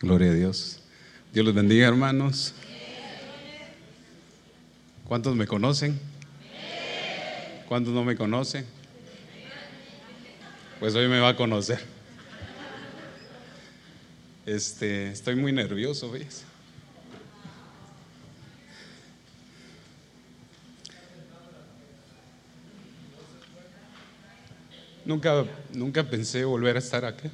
Gloria a Dios. Dios los bendiga, hermanos. ¿Cuántos me conocen? ¿Cuántos no me conocen? Pues hoy me va a conocer. Este, estoy muy nervioso, ¿ves? Nunca, nunca pensé volver a estar aquí.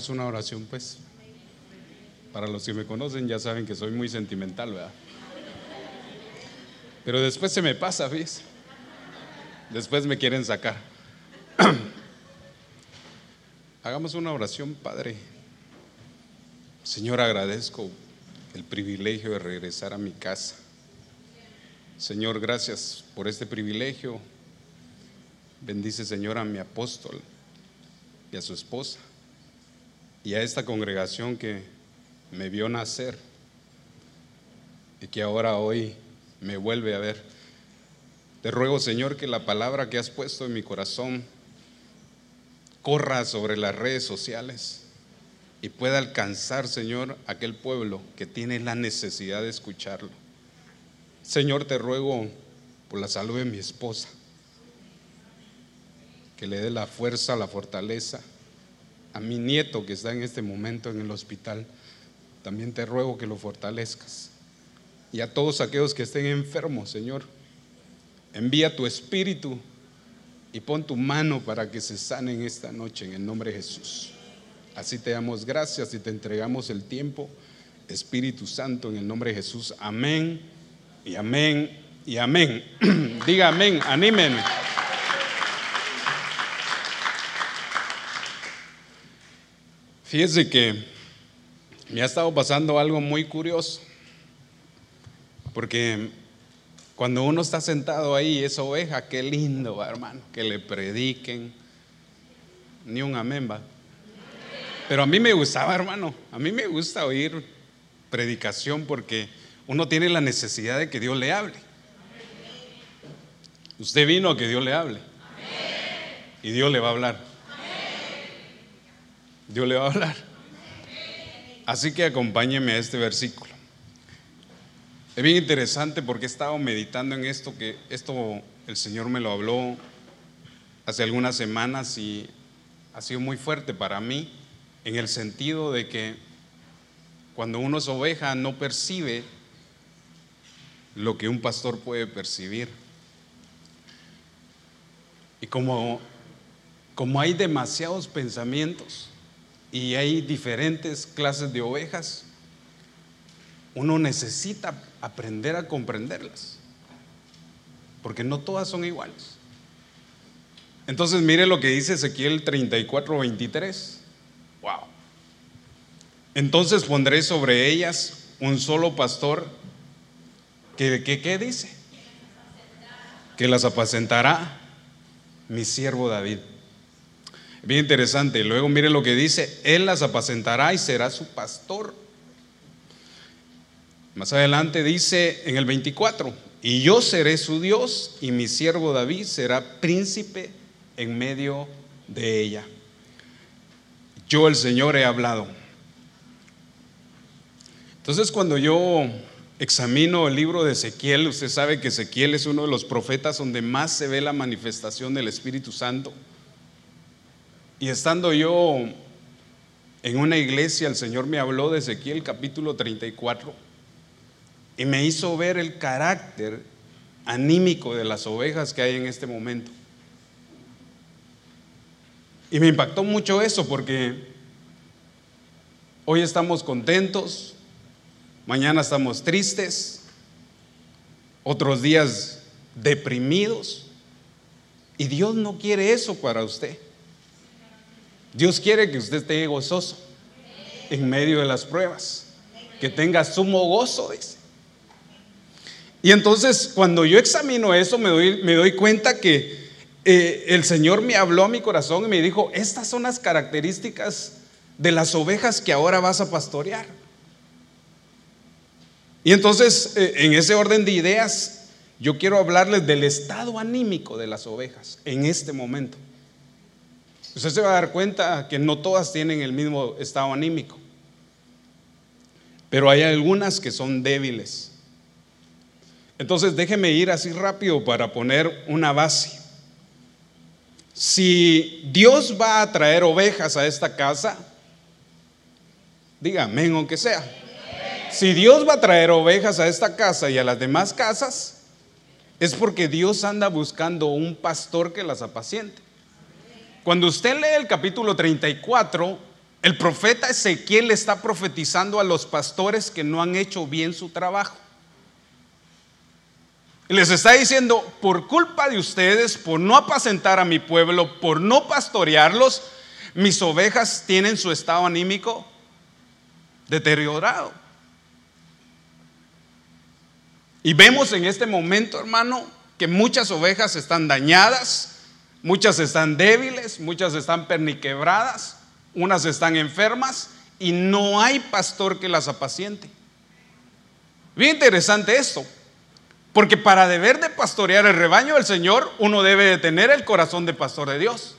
Hagamos una oración, pues. Para los que me conocen ya saben que soy muy sentimental, ¿verdad? Pero después se me pasa, ¿ves? Después me quieren sacar. Hagamos una oración, Padre. Señor, agradezco el privilegio de regresar a mi casa. Señor, gracias por este privilegio. Bendice, Señor, a mi apóstol y a su esposa y a esta congregación que me vio nacer y que ahora hoy me vuelve a ver. Te ruego, Señor, que la palabra que has puesto en mi corazón corra sobre las redes sociales y pueda alcanzar, Señor, aquel pueblo que tiene la necesidad de escucharlo. Señor, te ruego por la salud de mi esposa, que le dé la fuerza, la fortaleza. A mi nieto que está en este momento en el hospital, también te ruego que lo fortalezcas. Y a todos aquellos que estén enfermos, Señor, Envía tu espíritu y pon tu mano para que se sanen esta noche en el nombre de Jesús. Así te damos gracias y te entregamos el tiempo, Espíritu Santo, en el nombre de Jesús. Amén y amén y amén. Diga amén, anímenme. Fíjese que me ha estado pasando algo muy curioso, porque cuando uno está sentado ahí, esa oveja, qué lindo, hermano, que le prediquen. Ni un amén, va. Pero a mí me gustaba, hermano, a mí me gusta oír predicación porque uno tiene la necesidad de que Dios le hable. Usted vino a que Dios le hable. Y Dios le va a hablar. Dios le va a hablar. Así que acompáñeme a este versículo. Es bien interesante porque he estado meditando en esto, que esto el Señor me lo habló hace algunas semanas y ha sido muy fuerte para mí en el sentido de que cuando uno es oveja no percibe lo que un pastor puede percibir. Y como, como hay demasiados pensamientos y hay diferentes clases de ovejas, uno necesita aprender a comprenderlas, porque no todas son iguales. Entonces mire lo que dice Ezequiel 34, 23. Wow. Entonces pondré sobre ellas un solo pastor que, ¿qué dice? Que las apacentará mi siervo David. Bien interesante. Luego mire lo que dice, él las apacentará y será su pastor más adelante dice en el 24, y yo seré su Dios y mi siervo David será príncipe en medio de ella. Yo el Señor he hablado. Entonces cuando yo examino el libro de Ezequiel, usted sabe que Ezequiel es uno de los profetas donde más se ve la manifestación del Espíritu Santo. Y estando yo en una iglesia, el Señor me habló de Ezequiel capítulo 34 y me hizo ver el carácter anímico de las ovejas que hay en este momento. Y me impactó mucho eso porque hoy estamos contentos, mañana estamos tristes, otros días deprimidos. Y Dios no quiere eso para usted. Dios quiere que usted esté gozoso en medio de las pruebas, que tenga sumo gozo, dice. Y entonces cuando yo examino eso me doy, me doy cuenta que eh, el Señor me habló a mi corazón y me dijo, estas son las características de las ovejas que ahora vas a pastorear. Y entonces, eh, en ese orden de ideas, yo quiero hablarles del estado anímico de las ovejas en este momento. Usted se va a dar cuenta que no todas tienen el mismo estado anímico, pero hay algunas que son débiles. Entonces déjeme ir así rápido para poner una base. Si Dios va a traer ovejas a esta casa, dígame aunque sea. Si Dios va a traer ovejas a esta casa y a las demás casas, es porque Dios anda buscando un pastor que las apaciente. Cuando usted lee el capítulo 34, el profeta Ezequiel le está profetizando a los pastores que no han hecho bien su trabajo. Les está diciendo, por culpa de ustedes, por no apacentar a mi pueblo, por no pastorearlos, mis ovejas tienen su estado anímico deteriorado. Y vemos en este momento, hermano, que muchas ovejas están dañadas, muchas están débiles, muchas están perniquebradas, unas están enfermas y no hay pastor que las apaciente. Bien interesante esto, porque para deber de pastorear el rebaño del Señor, uno debe de tener el corazón de pastor de Dios.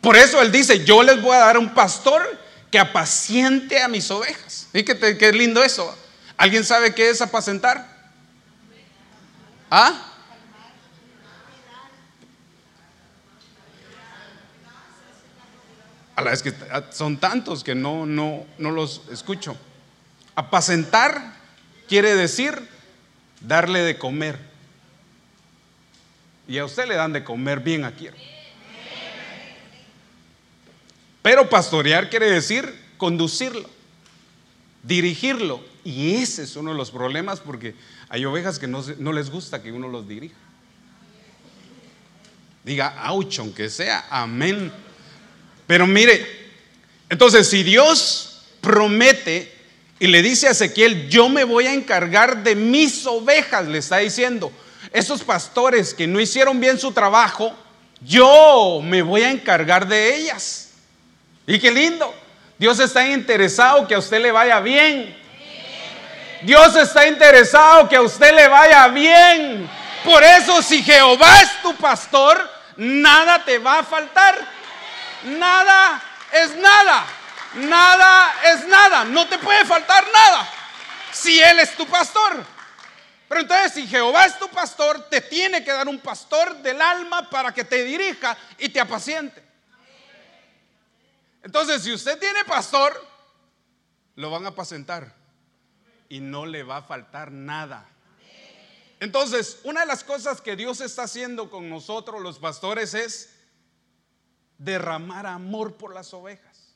Por eso Él dice, yo les voy a dar un pastor que apaciente a mis ovejas. ¿Y qué, qué lindo eso? ¿Alguien sabe qué es apacentar? ¿Ah? A la vez que son tantos que no, no, no los escucho. Apacentar quiere decir darle de comer. Y a usted le dan de comer bien aquí. Pero pastorear quiere decir conducirlo, dirigirlo. Y ese es uno de los problemas porque hay ovejas que no, les gusta que uno los dirija. Diga, ouch, aunque sea, amén. Pero mire, entonces si Dios promete y le dice a Ezequiel, yo me voy a encargar de mis ovejas, le está diciendo, esos pastores que no hicieron bien su trabajo, yo me voy a encargar de ellas. Y qué lindo, Dios está interesado que a usted le vaya bien. Dios está interesado que a usted le vaya bien. Por eso si Jehová es tu pastor, nada te va a faltar. Nada es nada. Nada es nada. No te puede faltar nada. Si Él es tu pastor. Pero entonces si Jehová es tu pastor, te tiene que dar un pastor del alma para que te dirija y te apaciente. Entonces si usted tiene pastor, lo van a apacentar y no le va a faltar nada. Entonces, una de las cosas que Dios está haciendo con nosotros los pastores es derramar amor por las ovejas.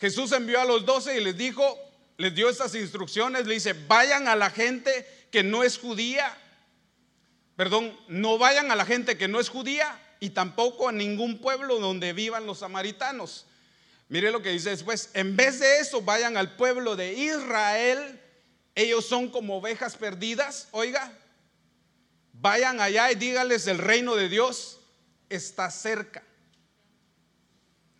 Jesús envió a los doce y les dijo, les dio estas instrucciones, le dice, vayan a la gente que no es judía, perdón, no vayan a la gente que no es judía y tampoco a ningún pueblo donde vivan los samaritanos Mire lo que dice después, en vez de eso vayan al pueblo de Israel, ellos son como ovejas perdidas, oiga, vayan allá y díganles el reino de Dios está cerca.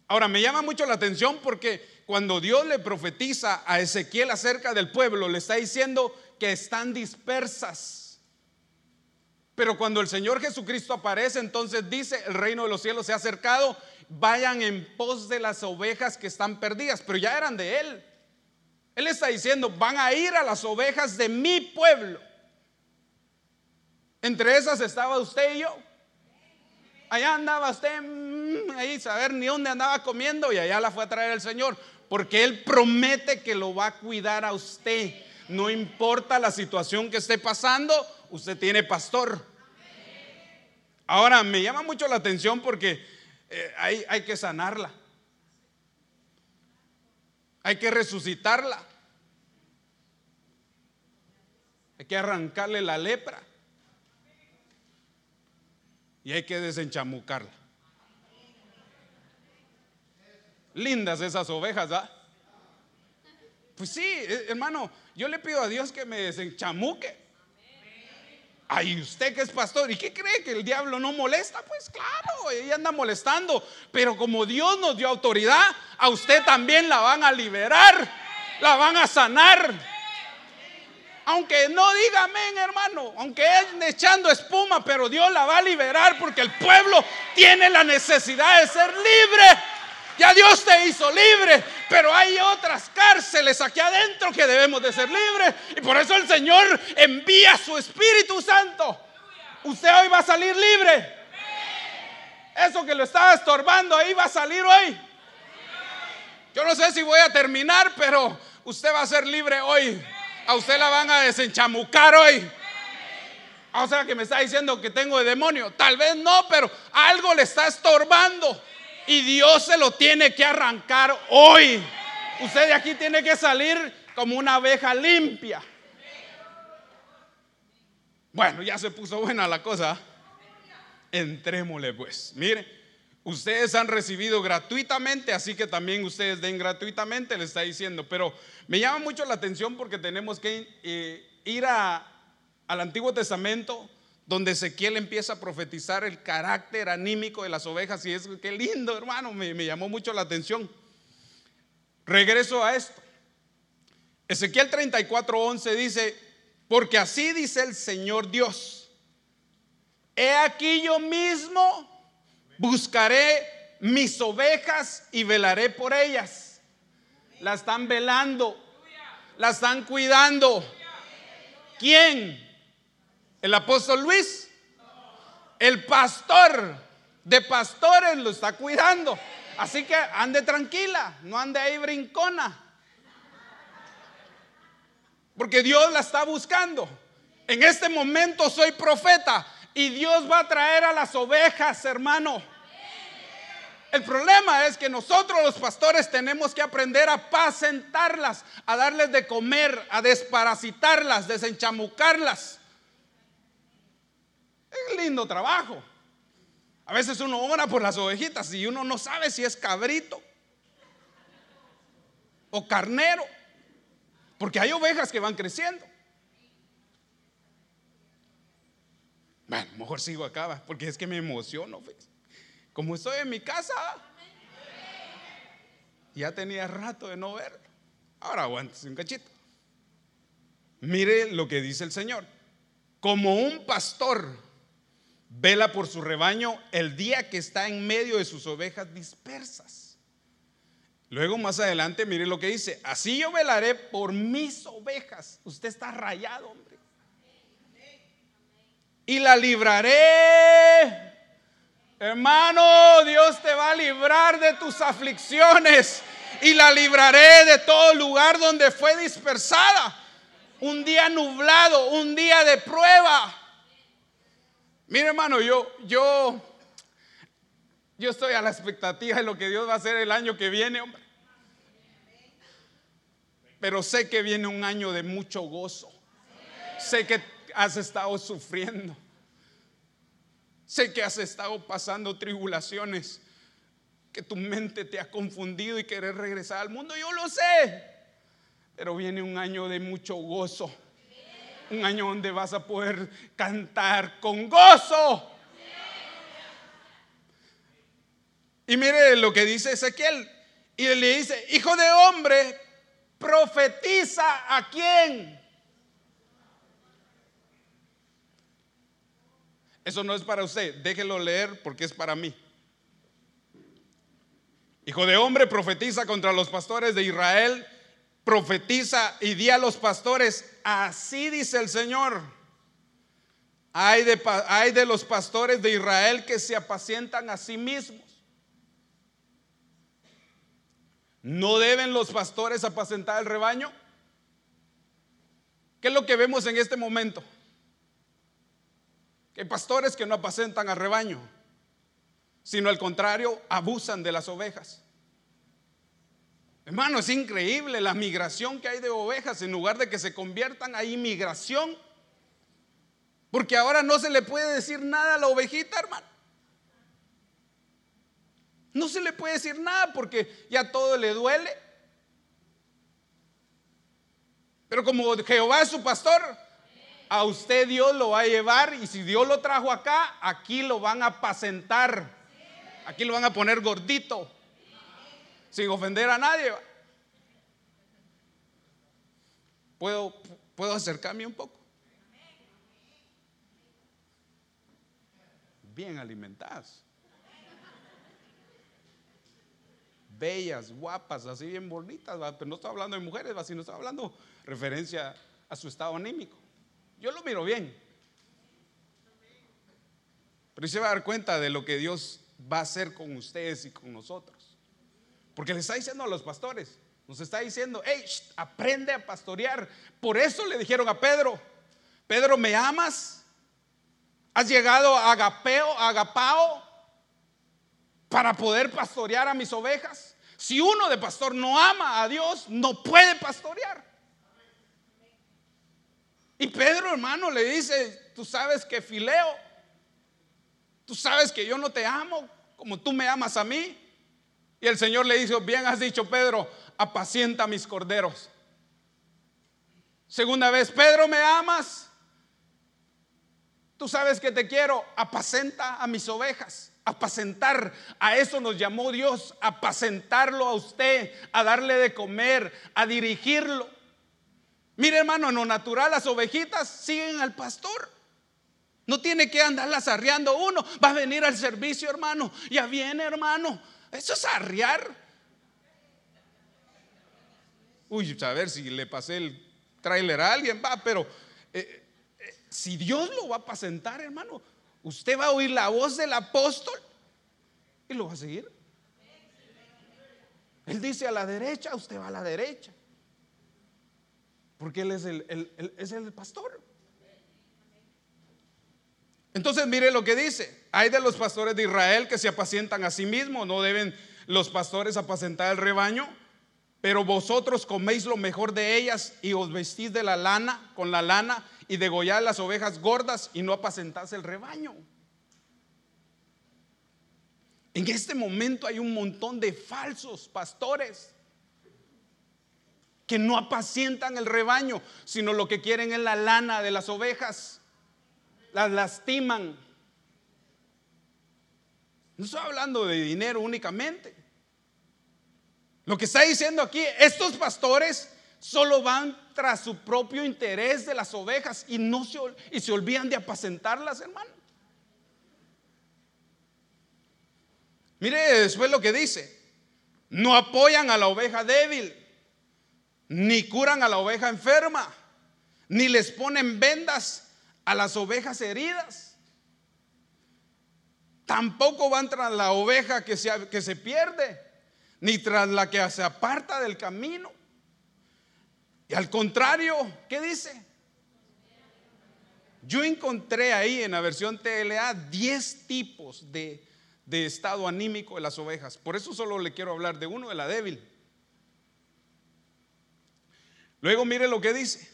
Ahora me llama mucho la atención porque cuando Dios le profetiza a Ezequiel acerca del pueblo, le está diciendo que están dispersas. Pero cuando el Señor Jesucristo aparece, entonces dice, el reino de los cielos se ha acercado vayan en pos de las ovejas que están perdidas, pero ya eran de él. Él está diciendo, van a ir a las ovejas de mi pueblo. Entre esas estaba usted y yo. Allá andaba usted, mm, ahí saber ni dónde andaba comiendo y allá la fue a traer el Señor, porque Él promete que lo va a cuidar a usted. No importa la situación que esté pasando, usted tiene pastor. Ahora, me llama mucho la atención porque eh, hay, hay que sanarla. Hay que resucitarla. Hay que arrancarle la lepra. Y hay que desenchamucarla. Lindas esas ovejas, ¿ah? Pues sí, eh, hermano, yo le pido a Dios que me desenchamuque. Ay, usted que es pastor, ¿y qué cree que el diablo no molesta? Pues claro, ella anda molestando. Pero como Dios nos dio autoridad, a usted también la van a liberar, la van a sanar. Aunque no diga amén, hermano, aunque es echando espuma, pero Dios la va a liberar porque el pueblo tiene la necesidad de ser libre. Ya Dios te hizo libre, pero hay otras cárceles aquí adentro que debemos de ser libres. Y por eso el Señor envía su Espíritu Santo. Usted hoy va a salir libre. Eso que lo estaba estorbando ahí va a salir hoy. Yo no sé si voy a terminar, pero usted va a ser libre hoy. A usted la van a desenchamucar hoy. O sea que me está diciendo que tengo de demonio. Tal vez no, pero algo le está estorbando. Y Dios se lo tiene que arrancar hoy. Usted de aquí tiene que salir como una abeja limpia. Bueno, ya se puso buena la cosa. Entrémosle pues. Mire, ustedes han recibido gratuitamente, así que también ustedes den gratuitamente, le está diciendo. Pero me llama mucho la atención porque tenemos que eh, ir al Antiguo Testamento donde Ezequiel empieza a profetizar el carácter anímico de las ovejas y es que lindo, hermano, me, me llamó mucho la atención. Regreso a esto. Ezequiel 34:11 dice, porque así dice el Señor Dios, he aquí yo mismo buscaré mis ovejas y velaré por ellas. La están velando, la están cuidando. ¿Quién? El apóstol Luis, el pastor de pastores lo está cuidando. Así que ande tranquila, no ande ahí brincona. Porque Dios la está buscando. En este momento soy profeta y Dios va a traer a las ovejas, hermano. El problema es que nosotros los pastores tenemos que aprender a apacentarlas, a darles de comer, a desparasitarlas, desenchamucarlas. Es lindo trabajo. A veces uno ora por las ovejitas y uno no sabe si es cabrito o carnero, porque hay ovejas que van creciendo. Bueno, mejor sigo acá, porque es que me emociono. Pues. Como estoy en mi casa, ya tenía rato de no verlo. Ahora aguántese un cachito. Mire lo que dice el Señor. Como un pastor Vela por su rebaño el día que está en medio de sus ovejas dispersas. Luego más adelante, mire lo que dice, así yo velaré por mis ovejas. Usted está rayado, hombre. Y la libraré. Hermano, Dios te va a librar de tus aflicciones. Y la libraré de todo lugar donde fue dispersada. Un día nublado, un día de prueba Mire, hermano, yo, yo, yo estoy a la expectativa de lo que Dios va a hacer el año que viene, hombre. Pero sé que viene un año de mucho gozo. Sé que has estado sufriendo. Sé que has estado pasando tribulaciones. Que tu mente te ha confundido y quieres regresar al mundo. Yo lo sé. Pero viene un año de mucho gozo un año donde vas a poder cantar con gozo. Y mire lo que dice Ezequiel. Y le dice, hijo de hombre, profetiza a quién. Eso no es para usted, déjelo leer porque es para mí. Hijo de hombre, profetiza contra los pastores de Israel profetiza y di a los pastores, así dice el Señor. Hay de, los pastores de Israel que se apacientan a sí mismos. ¿No deben los pastores apacentar el rebaño? ¿Qué es lo que vemos en este momento? Que pastores que no apacentan al rebaño, sino al contrario, abusan de las ovejas. Hermano, es increíble la migración que hay de ovejas. En lugar de que se conviertan, hay inmigración. Porque ahora no se le puede decir nada a la ovejita, hermano. No se le puede decir nada porque ya todo le duele. Pero como Jehová es su pastor, a usted Dios lo va a llevar y si Dios lo trajo acá, aquí lo van a apacentar. Aquí lo van a poner gordito, sin ofender a nadie. ¿Puedo, puedo acercarme un poco? Bien alimentadas. bellas, guapas, así bien bonitas, pero no estoy hablando de mujeres, sino estoy hablando referencia a su estado anímico. Yo lo miro bien. Pero se va a dar cuenta de lo que Dios va a hacer con ustedes y con nosotros. Porque le está diciendo a los pastores, nos está diciendo, hey, aprende a pastorear. Por eso le dijeron a Pedro, Pedro, ¿me amas? ¿Has llegado a Agapeo, Agapao? para poder pastorear a mis ovejas. Si uno de pastor no ama a Dios, no puede pastorear. Y Pedro, hermano, le dice, tú sabes que fileo, tú sabes que yo no te amo como tú me amas a mí. Y el Señor le dice, bien has dicho Pedro, apacienta mis corderos. Segunda vez, Pedro, ¿me amas? Tú sabes que te quiero, apacenta a mis ovejas apacentar. A eso nos llamó Dios, apacentarlo a usted, a darle de comer, a dirigirlo. Mire hermano, en lo natural las ovejitas siguen al pastor. No tiene que andarlas arreando uno. Va a venir al servicio, hermano. Ya viene, hermano. Eso es arrear. Uy, a ver si le pasé el tráiler a alguien, va, pero eh, eh, si Dios lo va a apacentar, hermano, Usted va a oír la voz del apóstol y lo va a seguir. Él dice a la derecha, usted va a la derecha. Porque Él es el, es el pastor. Entonces mire lo que dice. Hay de los pastores de Israel que se apacientan a sí mismos. No deben los pastores apacentar el rebaño. Pero vosotros coméis lo mejor de ellas y os vestís de la lana, con la lana, y degollar las ovejas gordas y no apacentarse el rebaño. En este momento hay un montón de falsos pastores que no apacientan el rebaño, sino lo que quieren es la lana de las ovejas. Las lastiman. No estoy hablando de dinero únicamente. Lo que está diciendo aquí, estos pastores solo van tras su propio interés de las ovejas y no se, y se olvidan de apacentarlas, hermano. Mire después lo que dice. No apoyan a la oveja débil, ni curan a la oveja enferma, ni les ponen vendas a las ovejas heridas. Tampoco van tras la oveja que se, que se pierde, ni tras la que se aparta del camino. Y al contrario, ¿qué dice? Yo encontré ahí en la versión TLA 10 tipos de, de estado anímico de las ovejas. Por eso solo le quiero hablar de uno, de la débil. Luego mire lo que dice.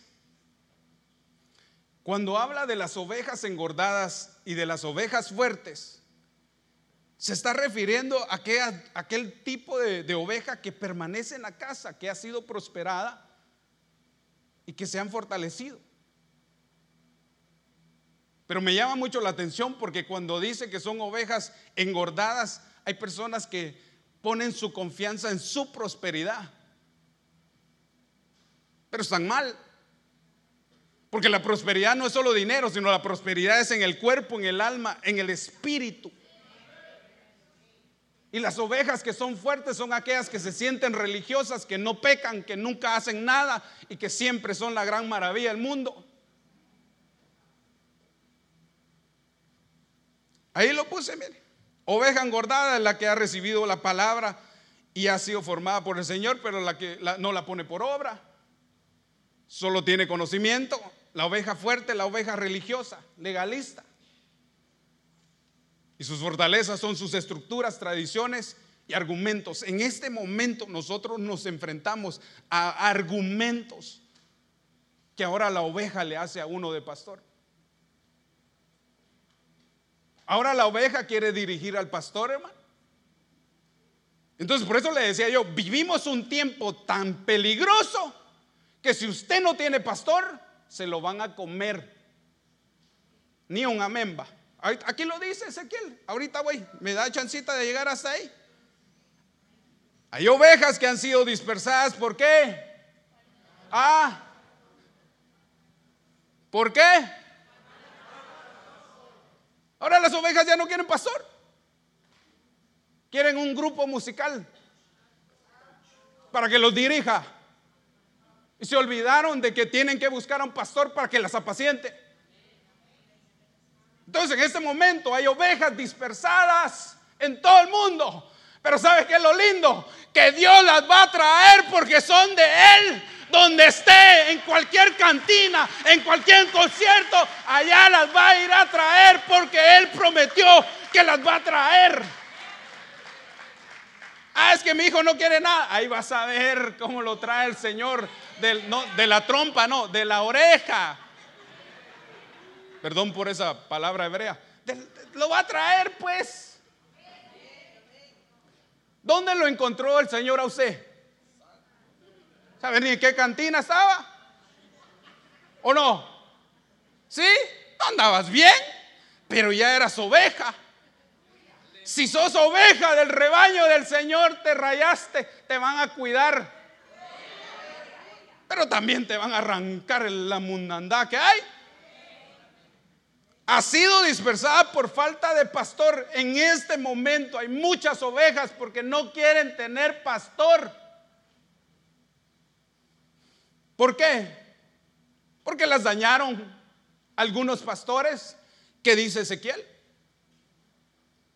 Cuando habla de las ovejas engordadas y de las ovejas fuertes, se está refiriendo a aquel, tipo de, oveja que permanece en la casa, que ha sido prosperada y que se han fortalecido. Pero me llama mucho la atención porque cuando dice que son ovejas engordadas, hay personas que ponen su confianza en su prosperidad. Pero están mal. Porque la prosperidad no es solo dinero, sino la prosperidad es en el cuerpo, en el alma, en el espíritu. Y las ovejas que son fuertes son aquellas que se sienten religiosas, que no pecan, que nunca hacen nada y que siempre son la gran maravilla del mundo. Ahí lo puse. Oveja engordada es la que ha recibido la palabra y ha sido formada por el Señor, pero la que no la pone por obra. Solo tiene conocimiento. La oveja fuerte, la oveja religiosa, legalista. Y sus fortalezas son sus estructuras, tradiciones y argumentos. En este momento nosotros nos enfrentamos a argumentos que ahora la oveja le hace a uno de pastor. Ahora la oveja quiere dirigir al pastor, hermano. Entonces, por eso le decía yo, vivimos un tiempo tan peligroso que si usted no tiene pastor, se lo van a comer Ni un amén va. Aquí lo dice Ezequiel. Ahorita voy. Me da chancita de llegar hasta ahí. Hay ovejas que han sido dispersadas. ¿Por qué? Ah. ¿Por qué? Ahora las ovejas ya no quieren pastor. Quieren un grupo musical para que los dirija. Se olvidaron de que tienen que buscar a un pastor para que las apaciente. Entonces en este momento hay ovejas dispersadas en todo el mundo. Pero ¿sabes qué es lo lindo? Que Dios las va a traer porque son de Él. Donde esté, en cualquier cantina, en cualquier concierto, allá las va a ir a traer porque Él prometió que las va a traer. Ah, es que mi hijo no quiere nada. Ahí vas a ver cómo lo trae el Señor de la trompa, no, de la oreja. Perdón por esa palabra hebrea. lo va a traer, pues. ¿Dónde lo encontró el Señor a usted? ¿Sabe ni en qué cantina estaba? ¿O no? ¿Sí? andabas bien, pero ya eras oveja. Si sos oveja del rebaño del Señor, te rayaste, te van a cuidar. Pero también te van a arrancar la mundandad que hay. Ha sido dispersada por falta de pastor. En este momento hay muchas ovejas porque no quieren tener pastor. ¿Por qué? Porque las dañaron algunos pastores que dice Ezequiel.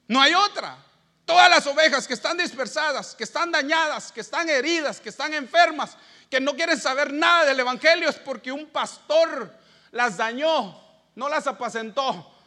No hay otra. Todas las ovejas que están dispersadas, que están dañadas, que están heridas, que están enfermas, que no quieren saber nada del Evangelio es porque un pastor las dañó, no las apacentó.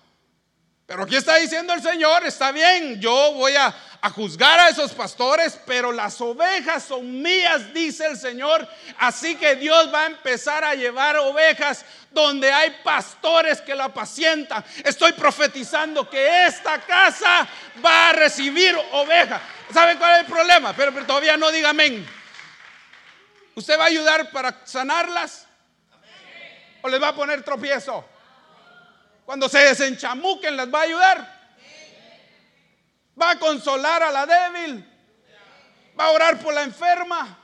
Pero aquí está diciendo el Señor, está bien, yo voy a, juzgar a esos pastores, pero las ovejas son mías, dice el Señor. Así que Dios va a empezar a llevar ovejas donde hay pastores que la apacientan. Estoy profetizando que esta casa va a recibir ovejas. ¿Saben cuál es el problema? Pero, pero todavía no diga amén. ¿Usted va a ayudar para sanarlas? ¿O les va a poner tropiezo? Cuando se desenchamuquen, ¿les va a ayudar? ¿Va a consolar a la débil? ¿Va a orar por la enferma?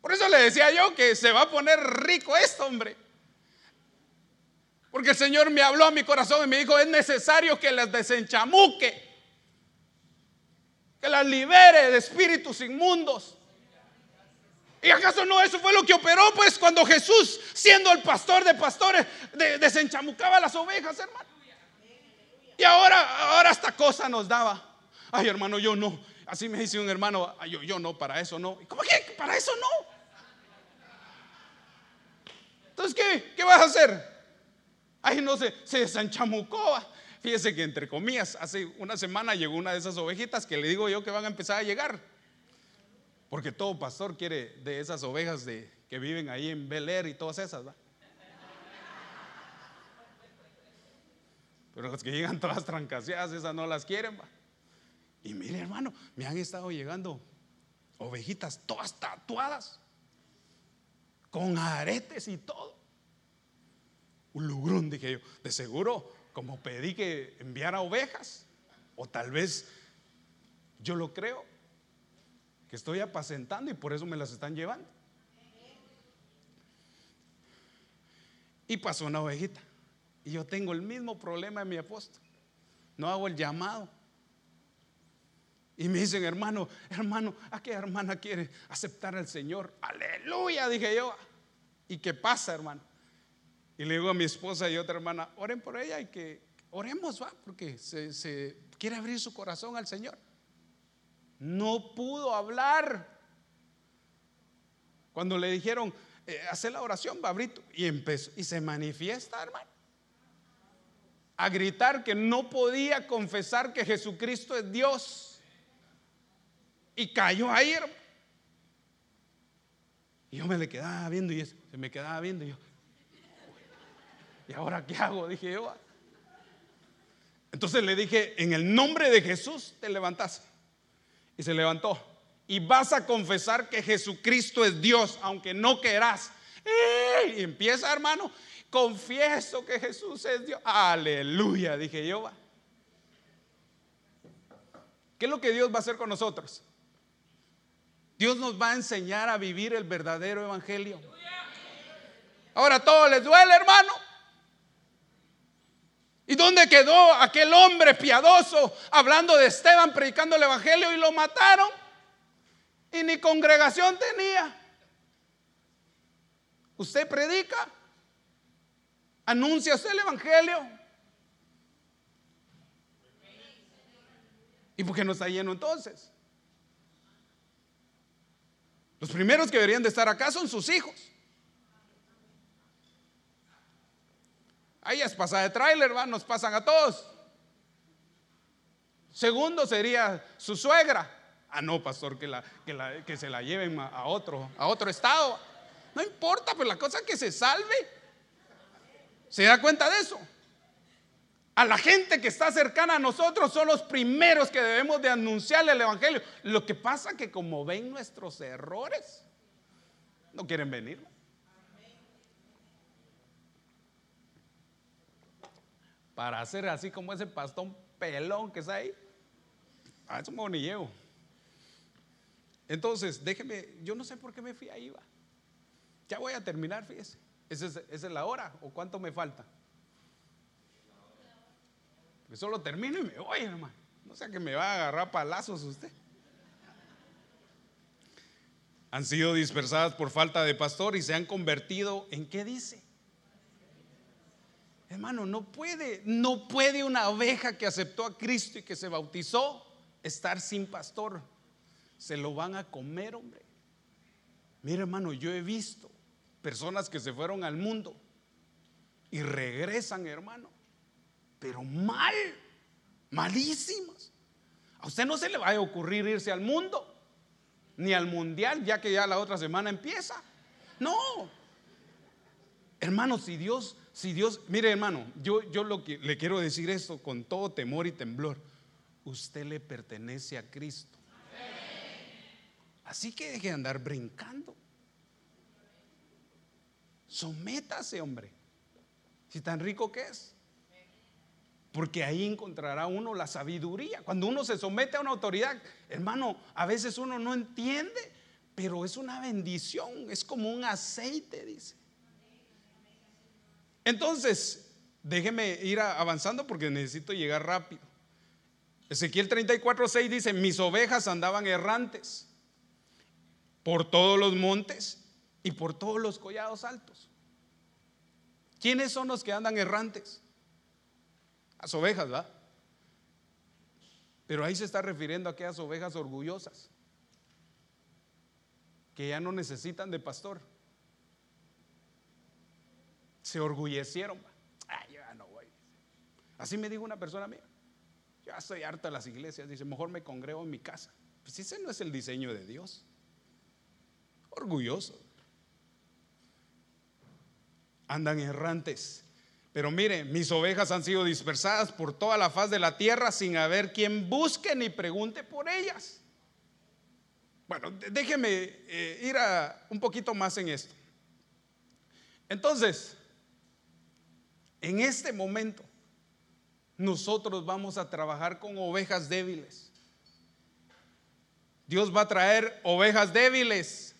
Por eso le decía yo que se va a poner rico esto, hombre. Porque el Señor me habló a mi corazón y me dijo, es necesario que las desenchamuque, que las libere de espíritus inmundos. ¿Y acaso no eso fue lo que operó pues cuando Jesús, siendo el pastor de pastores, desenchamucaba las ovejas, hermano? Y ahora, ahora esta cosa nos daba. Ay, hermano, yo no. Así me dice un hermano, yo, yo no, para eso no. ¿Cómo que para eso no? Entonces, ¿qué, qué vas a hacer? Ay, no sé, se desenchamucó. Fíjese que entre comillas, hace una semana llegó una de esas ovejitas que le digo yo que van a empezar a llegar. Porque todo pastor quiere de esas ovejas de, que viven ahí en Bel Air y todas esas, ¿va? Pero las que llegan todas trancaseadas, esas no las quieren, ¿va? Y mire, hermano, me han estado llegando ovejitas todas tatuadas, con aretes y todo. Un lugrón, dije yo, de seguro, como pedí que enviara ovejas, o tal vez yo lo creo, estoy apacentando y por eso me las están llevando. Y pasó una ovejita. Y yo tengo el mismo problema en mi apóstol. No hago el llamado. Y me dicen, hermano, hermano, ¿a qué hermana quiere aceptar al Señor? Aleluya, dije yo. ¿Y qué pasa, hermano? Y le digo a mi esposa y otra hermana, oren por ella y que oremos, va, porque se quiere abrir su corazón al Señor. No pudo hablar. Cuando le dijeron, eh, hace la oración, Babrito, y empezó, y se manifiesta, hermano, a gritar que no podía confesar que Jesucristo es Dios. Y cayó ahí, Y yo me le quedaba viendo y se me quedaba viendo y yo, ¿y ahora qué hago? Dije yo. Entonces le dije, en el nombre de Jesús te levantas. Y se levantó. Y vas a confesar que Jesucristo es Dios, aunque no querás. Y empieza, hermano, confieso que Jesús es Dios. Aleluya, dije yo. ¿Qué es lo que Dios va a hacer con nosotros? Dios nos va a enseñar a vivir el verdadero evangelio. Ahora todo les duele, hermano. ¿Y dónde quedó aquel hombre piadoso hablando de Esteban predicando el evangelio y lo mataron? Y ni congregación tenía. Usted predica, anuncia usted el evangelio. ¿Y por qué no está lleno entonces? Los primeros que deberían de estar acá son sus hijos. Ahí es pasada de tráiler, va, nos pasan a todos. Segundo sería su suegra. Ah, no, pastor, que, la, que, se la lleven a otro, a otro estado. No importa, pero la cosa es que se salve. ¿Se da cuenta de eso? A la gente que está cercana a nosotros son los primeros que debemos de anunciarle el Evangelio. Lo que pasa es que como ven nuestros errores, no quieren venir. Para hacer así como ese pastón pelón que está ahí, a eso me llevo. Entonces, déjeme, yo no sé por qué me fui ahí, va. Ya voy a terminar, fíjese. ¿Esa es, la hora o cuánto me falta? Que solo termino y me voy, hermano. No sea que me va a agarrar palazos usted. Han sido dispersadas por falta de pastor y se han convertido en qué dice. Hermano, no puede, no puede una oveja que aceptó a Cristo y que se bautizó estar sin pastor. Se lo van a comer, hombre. Mira, hermano, yo he visto personas que se fueron al mundo y regresan, hermano pero mal, malísimos. A usted no se le va a ocurrir irse al mundo, ni al mundial, ya que ya la otra semana empieza. No. Hermano, si Dios, si Dios, mire hermano, yo, yo lo que le quiero decir esto con todo temor y temblor. Usted le pertenece a Cristo. Así que deje de andar brincando. Sométase, hombre. Si tan rico que es porque ahí encontrará uno la sabiduría. Cuando uno se somete a una autoridad, hermano, a veces uno no entiende, pero es una bendición, es como un aceite, dice. Entonces, déjeme ir avanzando porque necesito llegar rápido. Ezequiel 34, 6 dice, mis ovejas andaban errantes por todos los montes y por todos los collados altos. ¿Quiénes son los que andan errantes? Las ovejas, ¿va? Pero ahí se está refiriendo a aquellas ovejas orgullosas que ya no necesitan de pastor. Se orgullecieron. Ya no voy. Así me dijo una persona mía. Ya estoy harta de las iglesias. Dice, mejor me congrego en mi casa. Pues ese no es el diseño de Dios. Orgulloso. Andan errantes. Pero mire, mis ovejas han sido dispersadas por toda la faz de la tierra sin haber quien busque ni pregunte por ellas. Bueno, déjeme eh, ir a un poquito más en esto. Entonces, en este momento, nosotros vamos a trabajar con ovejas débiles. Dios va a traer ovejas débiles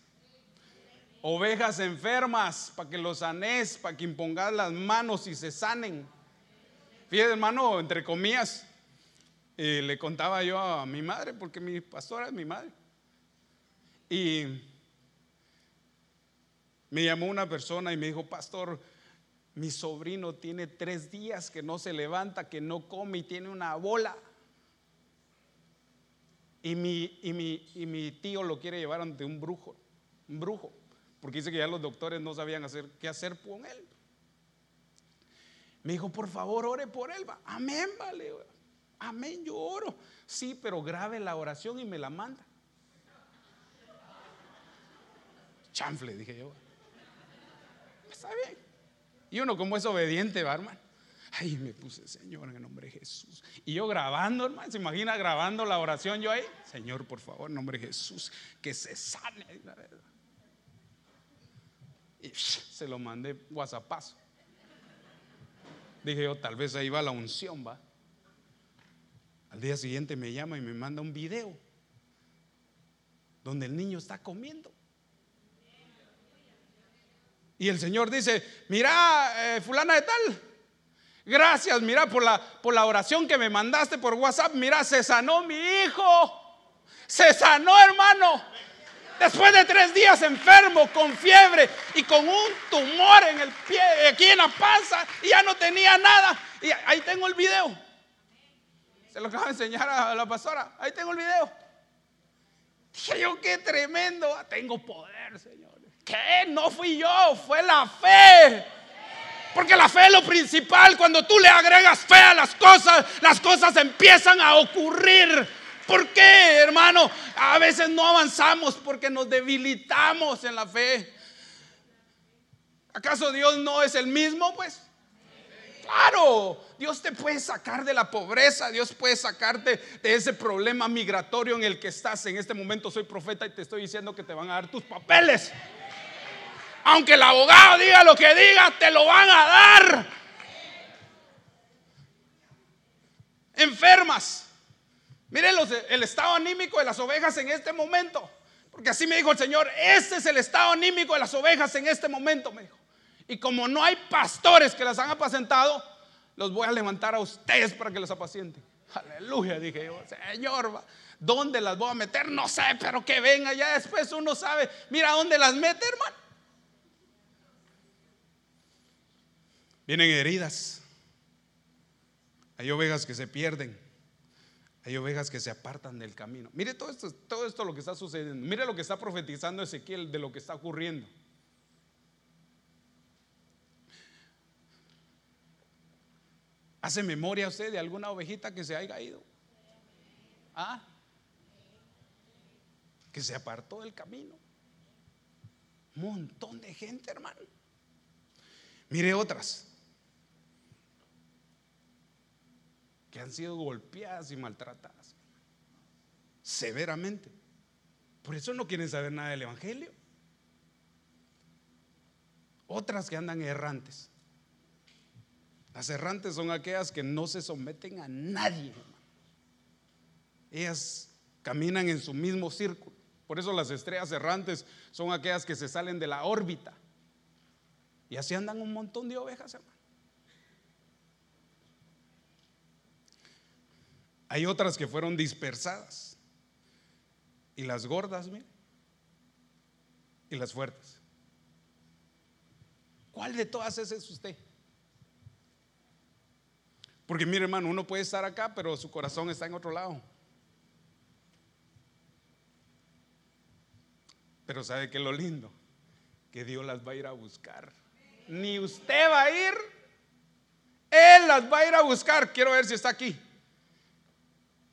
ovejas enfermas, para que los sanes, para que impongas las manos y se sanen. Fíjate, hermano, entre comillas, eh, le contaba yo a mi madre, porque mi pastora es mi madre. Y me llamó una persona y me dijo, pastor, mi sobrino tiene tres días que no se levanta, que no come y tiene una bola. Y mi, y mi, y mi tío lo quiere llevar ante un brujo, un brujo porque dice que ya los doctores no sabían hacer, qué hacer con él. Me dijo, por favor, ore por él. Amén, vale. Amén, yo oro. Sí, pero grabe la oración y me la manda. Chanfle, dije yo. Está bien. Y uno como es obediente, va, hermano. Ay, me puse, Señor, en el nombre de Jesús. Y yo grabando, hermano, ¿se imagina grabando la oración yo ahí? Señor, por favor, en nombre de Jesús, que se sane. Y se lo mandé WhatsApp. Dije yo, tal vez ahí va la unción, va. Al día siguiente me llama y me manda un video donde el niño está comiendo. Y el Señor dice, mira, eh, fulana de tal, gracias, mira, por la, por la oración que me mandaste por WhatsApp, mira, se sanó mi hijo. Se sanó, hermano. Después de tres días enfermo, con fiebre y con un tumor en el pie, aquí en la panza, y ya no tenía nada. Y ahí tengo el video. Se lo acabo de enseñar a la pastora. Ahí tengo el video. Dije yo, qué tremendo. Tengo poder, Señor. ¿Qué? No fui yo, fue la fe. Porque la fe es lo principal. Cuando tú le agregas fe a las cosas, las cosas empiezan a ocurrir. ¿Por qué, hermano? A veces no avanzamos porque nos debilitamos en la fe. ¿Acaso Dios no es el mismo? Pues claro, Dios te puede sacar de la pobreza, Dios puede sacarte de ese problema migratorio en el que estás. En este momento soy profeta y te estoy diciendo que te van a dar tus papeles. Aunque el abogado diga lo que diga, te lo van a dar. Enfermas. Miren el estado anímico de las ovejas en este momento. Porque así me dijo el Señor, este es el estado anímico de las ovejas en este momento, me dijo. Y como no hay pastores que las han apacentado, los voy a levantar a ustedes para que los apacienten. Aleluya, dije yo, Señor, ¿dónde las voy a meter? No sé, pero que venga, ya después uno sabe, mira dónde las mete, hermano. Vienen heridas. Hay ovejas que se pierden. Hay ovejas que se apartan del camino. Mire todo esto, todo esto lo que está sucediendo. Mire lo que está profetizando Ezequiel de lo que está ocurriendo. ¿Hace memoria usted de alguna ovejita que se haya ido? ¿Ah? Que se apartó del camino. Un montón de gente, hermano. Mire otras. Que han sido golpeadas y maltratadas severamente. Por eso no quieren saber nada del Evangelio. Otras que andan errantes. Las errantes son aquellas que no se someten a nadie. Ellas caminan en su mismo círculo. Por eso las estrellas errantes son aquellas que se salen de la órbita. Y así andan un montón de ovejas, hermano. Hay otras que fueron dispersadas. Y las gordas, mire. Y las fuertes. ¿Cuál de todas es usted? Porque mire hermano, uno puede estar acá, pero su corazón está en otro lado. Pero ¿sabe que lo lindo? Que Dios las va a ir a buscar. Ni usted va a ir, Él las va a ir a buscar. Quiero ver si está aquí.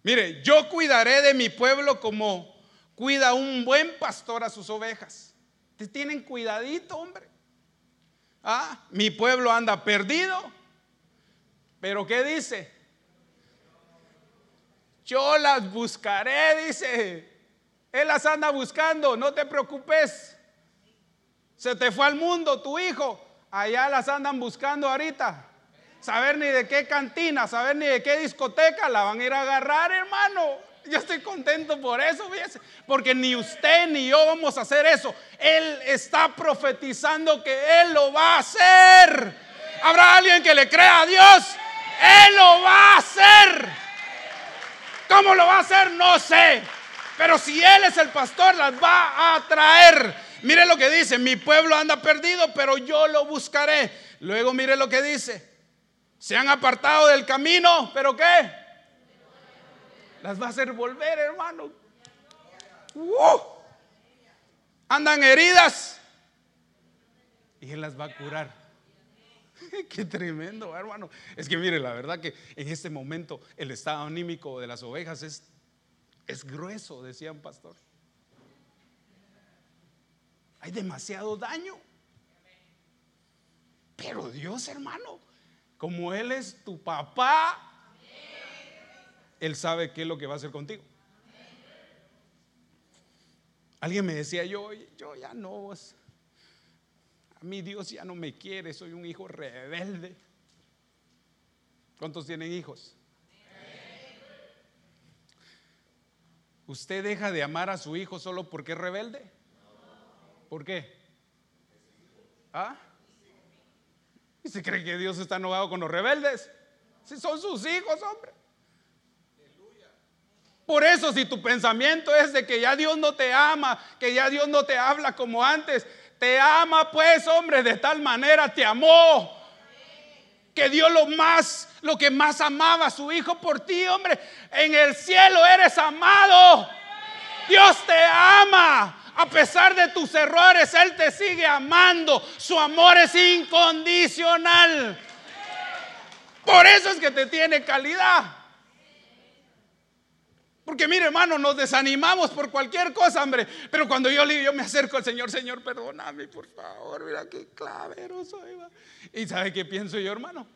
Mire, yo cuidaré de mi pueblo como cuida un buen pastor a sus ovejas. Te tienen cuidadito, hombre. Ah, mi pueblo anda perdido. Pero ¿qué dice? Yo las buscaré, dice. Él las anda buscando, no te preocupes. Se te fue al mundo tu hijo. Allá las andan buscando ahorita saber ni de qué cantina, saber ni de qué discoteca, la van a ir a agarrar, hermano. Yo estoy contento por eso, fíjese, porque ni usted ni yo vamos a hacer eso. Él está profetizando que Él lo va a hacer. ¿Habrá alguien que le crea a Dios? Él lo va a hacer. ¿Cómo lo va a hacer? No sé. Pero si Él es el pastor, las va a traer. Mire lo que dice, mi pueblo anda perdido, pero yo lo buscaré. Luego mire lo que dice, se han apartado del camino, pero ¿qué? Las va a hacer volver, hermano. Uh. andan heridas y Él las va a curar. Qué tremendo, hermano. Es que mire, la verdad que en este momento el estado anímico de las ovejas es, es grueso, decían pastor. Hay demasiado daño. Pero Dios, hermano, como Él es tu papá, Él sabe qué es lo que va a hacer contigo. Alguien me decía, yo, yo ya no, a mí Dios ya no me quiere, soy un hijo rebelde. ¿Cuántos tienen hijos? ¿Usted deja de amar a su hijo solo porque es rebelde? ¿Por qué? ¿Ah? ¿Y se cree que Dios está enojado con los rebeldes? Si son sus hijos, hombre. Por eso si tu pensamiento es de que ya Dios no te ama, que ya Dios no te habla como antes, te ama pues, hombre, de tal manera te amó que dio lo más, lo que más amaba a su hijo por ti, hombre. En el cielo eres amado. Dios te ama. A pesar de tus errores, Él te sigue amando. Su amor es incondicional. Por eso es que te tiene calidad. Porque mire, hermano, nos desanimamos por cualquier cosa, hombre. Pero cuando yo, yo me acerco al Señor, Señor, perdóname, por favor, mira qué clavero soy. ¿Y sabe qué pienso yo, hermano?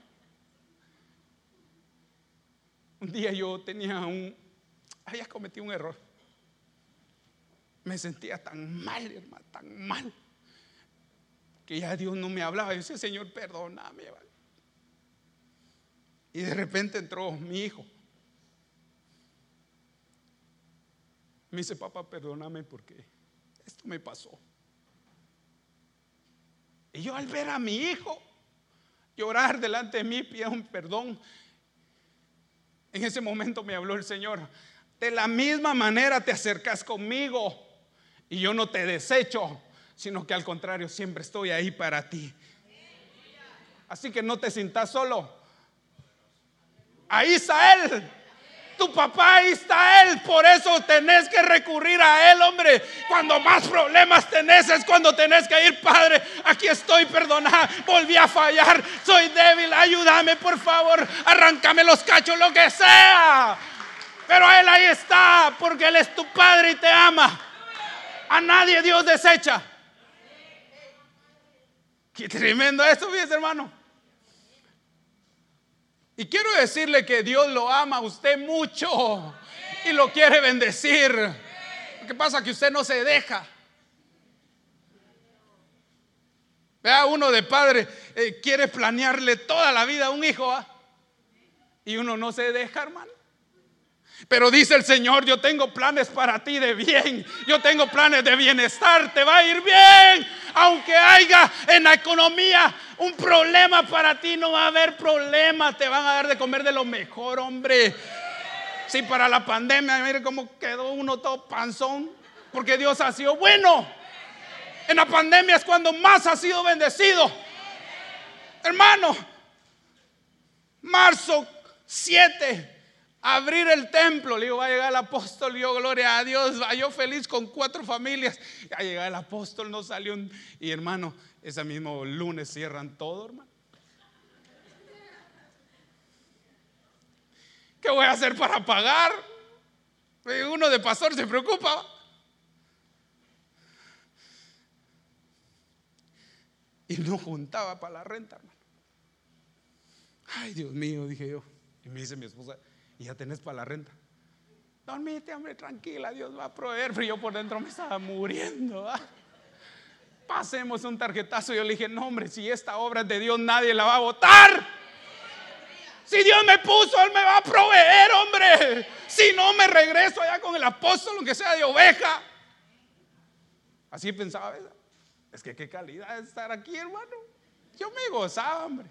Un día yo tenía un, había cometido un error. Me sentía tan mal, hermano, tan mal. Que ya Dios no me hablaba. Yo decía, Señor, perdóname. Y de repente entró mi hijo. Me dice, papá, perdóname porque esto me pasó. Y yo al ver a mi hijo llorar delante de mí, pido un perdón. En ese momento me habló el Señor. De la misma manera te acercas conmigo y yo no te desecho, sino que al contrario siempre estoy ahí para ti. Así que no te sientas solo. Ahí está Él tu papá, ahí está Él. Por eso tenés que recurrir a Él, hombre. Cuando más problemas tenés es cuando tenés que ir, Padre. Aquí estoy, perdona. Volví a fallar. Soy débil. Ayúdame, por favor. Arráncame los cachos, lo que sea. Pero Él ahí está, porque Él es tu Padre y te ama. A nadie Dios desecha. Qué tremendo esto, fíjese, hermano. Y quiero decirle que Dios lo ama a usted mucho y lo quiere bendecir. Lo que pasa que usted no se deja. Vea, uno de padre eh, quiere planearle toda la vida a un hijo y uno no se deja, hermano. Pero dice el Señor, yo tengo planes para ti de bien, yo tengo planes de bienestar, te va a ir bien, aunque haya en la economía un problema para ti, no va a haber problema, te van a dar de comer de lo mejor, hombre. Si para la pandemia, mire cómo quedó uno todo panzón, porque Dios ha sido bueno. En la pandemia es cuando más ha sido bendecido. Hermano, marzo 7 abrir el templo. Le digo, va a llegar el apóstol, yo gloria a Dios, yo feliz con cuatro familias. Ya llega el apóstol, no salió un... Y hermano, ese mismo lunes cierran todo, hermano. ¿Qué voy a hacer para pagar? Uno de pastor se preocupa. Y no juntaba para la renta, hermano. Ay, Dios mío, dije yo. Y me dice mi esposa, y ya tenés para la renta. Dormite, hombre, tranquila, Dios va a proveer. Pero yo por dentro me estaba muriendo. Pasemos un tarjetazo. Yo le dije, no, hombre, si esta obra es de Dios, nadie la va a votar. Si Dios me puso, Él me va a proveer, hombre. Si no, me regreso allá con el apóstol, aunque sea de oveja. Así pensaba. Es que qué calidad estar aquí, hermano. Yo me gozaba, hombre.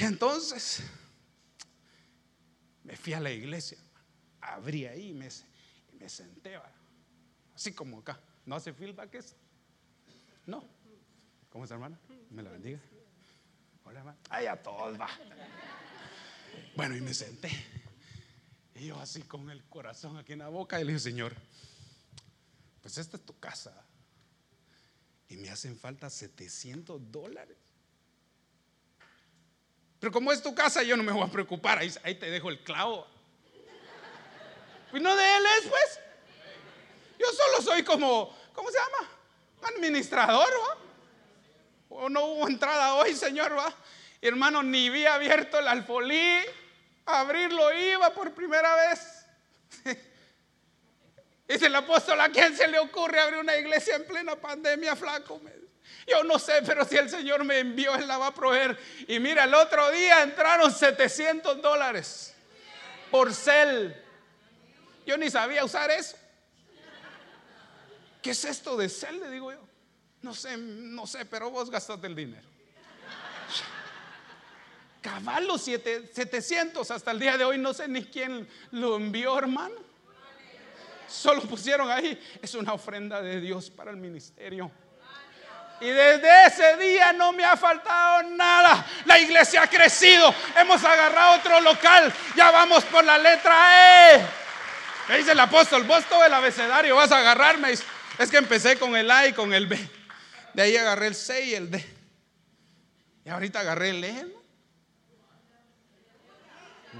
Y entonces me fui a la iglesia, abrí ahí y me, senté, así como acá. ¿No hace feedback eso? No. ¿Cómo está, hermana? Me la bendiga. Hola, hermana. Ay, a todos va. Bueno, y me senté. Y yo así con el corazón aquí en la boca y le dije, Señor, pues esta es tu casa. Y me hacen falta 700 dólares. Pero como es tu casa, yo no me voy a preocupar. Ahí, te dejo el clavo. Pues no de él es, pues. Yo solo soy como, ¿cómo se llama? Administrador, ¿va? O no hubo entrada hoy, Señor, ¿va? Hermano, ni vi abierto el alfolí. abrirlo iba por primera vez. Dice el apóstol, ¿a quién se le ocurre abrir una iglesia en plena pandemia, flaco? Yo no sé, pero si el Señor me envió, Él la va a proveer. Y mira, el otro día entraron 700 dólares por cel. Yo ni sabía usar eso. ¿Qué es esto de cel? Le digo yo. No sé, no sé, pero vos gastaste el dinero. Caballo 700 hasta el día de hoy, no sé ni quién lo envió, hermano. Solo pusieron ahí, es una ofrenda de Dios para el ministerio. Y desde ese día no me ha faltado nada. La iglesia ha crecido. Hemos agarrado otro local. Ya vamos por la letra E. Me dice el apóstol, vos todo el abecedario vas a agarrarme. Es que empecé con el A y con el B. De ahí agarré el C y el D. Y ahorita agarré el E.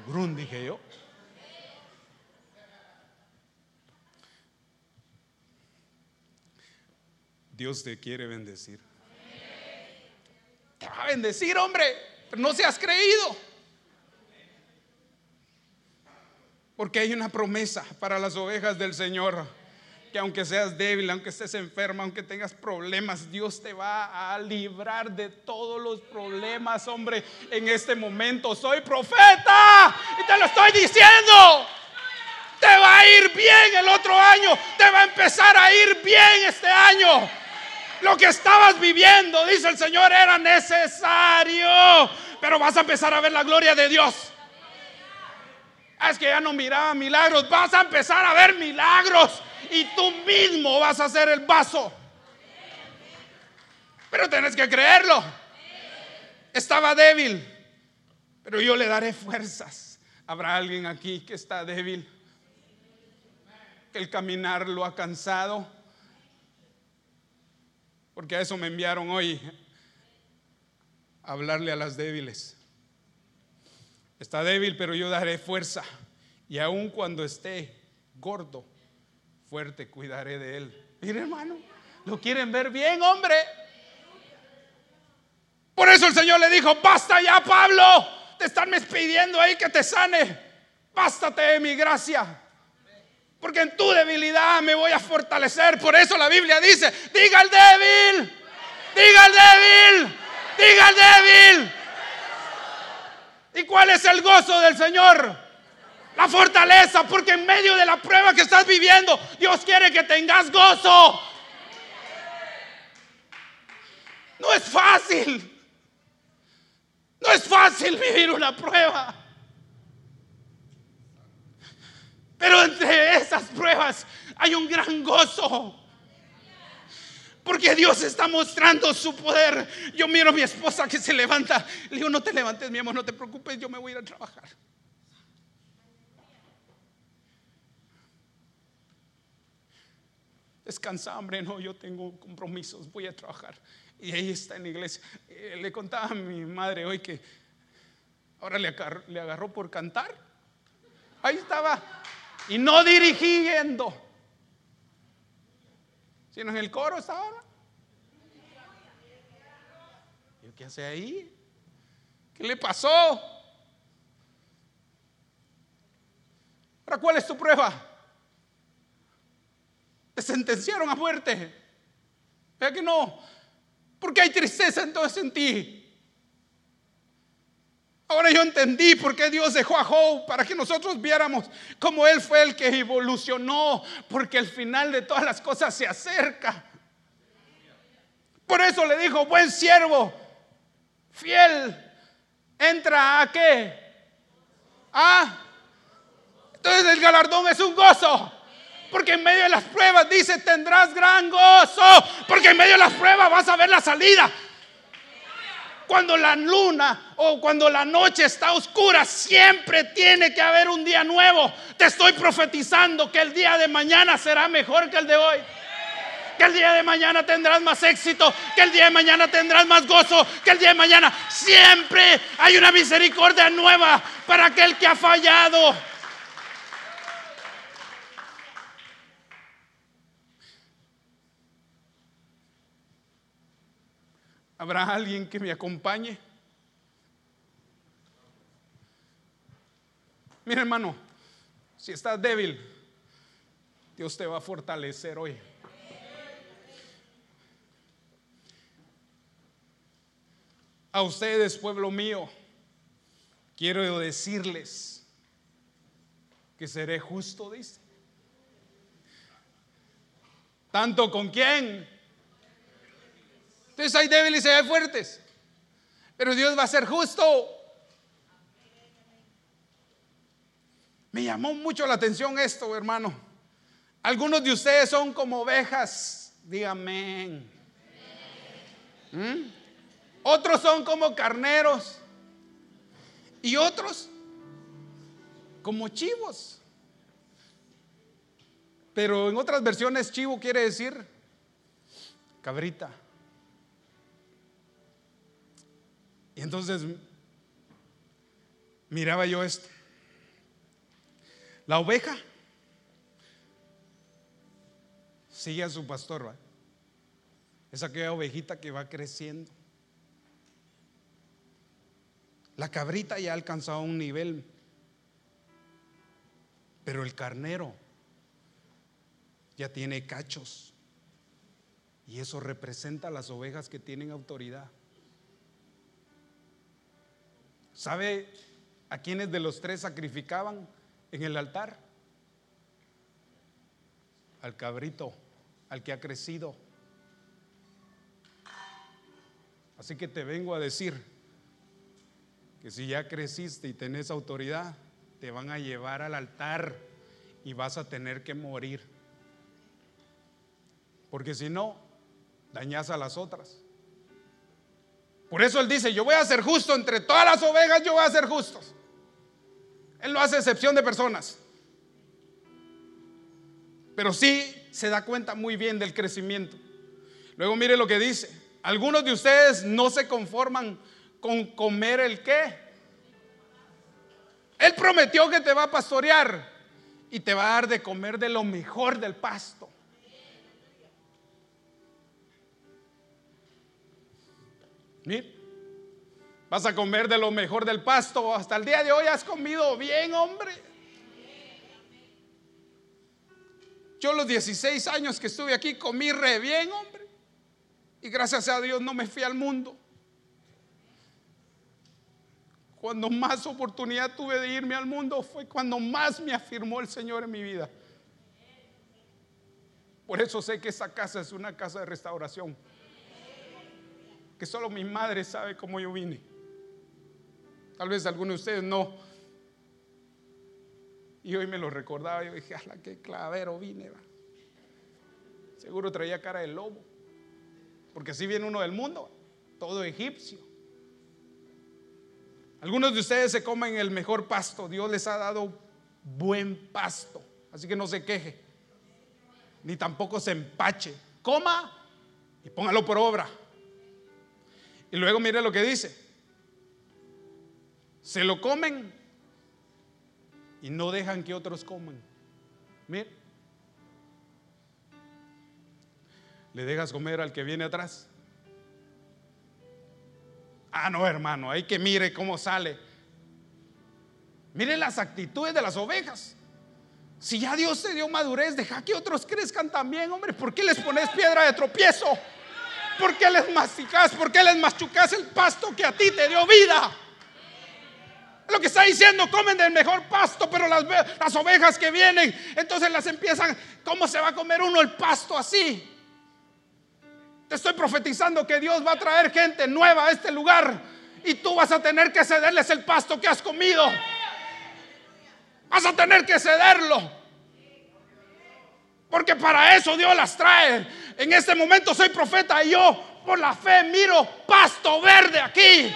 Grun, dije yo. Dios te quiere bendecir. Te va a bendecir, hombre, pero no seas creído. Porque hay una promesa para las ovejas del Señor. Que aunque seas débil, aunque estés enferma, aunque tengas problemas, Dios te va a librar de todos los problemas, hombre, en este momento. Soy profeta y te lo estoy diciendo. Te va a ir bien el otro año. Te va a empezar a ir bien este año. Lo que estabas viviendo, dice el Señor, era necesario. Pero vas a empezar a ver la gloria de Dios. Es que ya no miraba milagros. Vas a empezar a ver milagros. Y tú mismo vas a hacer el vaso. Pero tenés que creerlo. Estaba débil. Pero yo le daré fuerzas. Habrá alguien aquí que está débil. Que el caminar lo ha cansado porque a eso me enviaron hoy, a hablarle a las débiles. Está débil, pero yo daré fuerza. Y aun cuando esté gordo, fuerte, cuidaré de él. Mire, hermano, ¿lo quieren ver bien, hombre? Por eso el Señor le dijo, basta ya, Pablo, te están pidiendo ahí que te sane. Bástate de mi gracia. Porque en tu debilidad me voy a fortalecer. Por eso la Biblia dice, diga al débil, diga al débil, diga al débil. ¿Y cuál es el gozo del Señor? La fortaleza, porque en medio de la prueba que estás viviendo, Dios quiere que tengas gozo. No es fácil. No es fácil vivir una prueba. Pero entre esas pruebas hay un gran gozo. Porque Dios está mostrando su poder. Yo miro a mi esposa que se levanta. Le digo, no te levantes, mi amor, no te preocupes, yo me voy a ir a trabajar. Descansa, hombre, no, yo tengo compromisos, voy a trabajar. Y ahí está en la iglesia. Eh, le contaba a mi madre hoy que ahora le agarró por cantar. Ahí estaba y no dirigiendo, sino en el coro estaba. ¿Y qué hace ahí? ¿Qué le pasó? Ahora, ¿cuál es tu prueba? Te sentenciaron a muerte. ¿Vea que no? Porque hay tristeza entonces en ti. Ahora yo entendí por qué Dios dejó a Job para que nosotros viéramos cómo Él fue el que evolucionó, porque el final de todas las cosas se acerca. Por eso le dijo, buen siervo, fiel, entra a qué? Ah, entonces el galardón es un gozo. Porque en medio de las pruebas dice, tendrás gran gozo. Porque en medio de las pruebas vas a ver la salida cuando la luna o cuando la noche está oscura, siempre tiene que haber un día nuevo. Te estoy profetizando que el día de mañana será mejor que el de hoy. Que el día de mañana tendrás más éxito, que el día de mañana tendrás más gozo, que el día de mañana siempre hay una misericordia nueva para aquel que ha fallado. ¿Habrá alguien que me acompañe? Mira hermano, si estás débil, Dios te va a fortalecer hoy. a ustedes, pueblo mío, quiero decirles que seré justo, dice. ¿Tanto con quién? Entonces hay débiles y hay fuertes. Pero Dios va a ser justo. Me llamó mucho la atención esto, hermano. Algunos de ustedes son como ovejas. Dígame. ¿Mm? Otros son como carneros. Y otros como chivos. Pero en otras versiones chivo quiere decir cabrita. Y entonces miraba yo esto. La oveja sigue a su pastor, ¿va? es aquella ovejita que va creciendo. La cabrita ya ha alcanzado un nivel, pero el carnero ya tiene cachos. Y eso representa a las ovejas que tienen autoridad. ¿Sabe a quiénes de los tres sacrificaban en el altar? Al cabrito, al que ha crecido. Así que te vengo a decir que si ya creciste y tenés autoridad, te van a llevar al altar y vas a tener que morir. Porque si no, dañas a las otras. Por eso él dice, yo voy a ser justo entre todas las ovejas, yo voy a ser justo. Él no hace excepción de personas. Pero sí se da cuenta muy bien del crecimiento. Luego mire lo que dice. Algunos de ustedes no se conforman con comer el qué. Él prometió que te va a pastorear y te va a dar de comer de lo mejor del pasto. Vas a comer de lo mejor del pasto. Hasta el día de hoy has comido bien, hombre. Yo los 16 años que estuve aquí comí re bien, hombre. Y gracias a Dios no me fui al mundo. Cuando más oportunidad tuve de irme al mundo fue cuando más me afirmó el Señor en mi vida. Por eso sé que esa casa es una casa de restauración que solo mi madre sabe cómo yo vine. Tal vez alguno de ustedes no. Y hoy me lo recordaba. Yo dije, la qué clavero vine! Seguro traía cara de lobo. Porque así viene uno del mundo, todo egipcio. Algunos de ustedes se comen el mejor pasto. Dios les ha dado buen pasto. Así que no se queje. Ni tampoco se empache. Coma y póngalo por obra. Y luego mire lo que dice. Se lo comen y no dejan que otros coman. Mire. Le dejas comer al que viene atrás. Ah, no, hermano, hay que mire cómo sale. Mire las actitudes de las ovejas. Si ya Dios te dio madurez, deja que otros crezcan también, hombre. ¿Por qué les pones piedra de tropiezo? ¿Por qué les masticas? ¿Por qué les machucas el pasto que a ti te dio vida? Lo que está diciendo, comen del mejor pasto, pero las, las ovejas que vienen, entonces las empiezan, ¿cómo se va a comer uno el pasto así? Te estoy profetizando que Dios va a traer gente nueva a este lugar y tú vas a tener que cederles el pasto que has comido. Vas a tener que cederlo. Porque para eso Dios las trae. En este momento soy profeta y yo por la fe miro pasto verde aquí.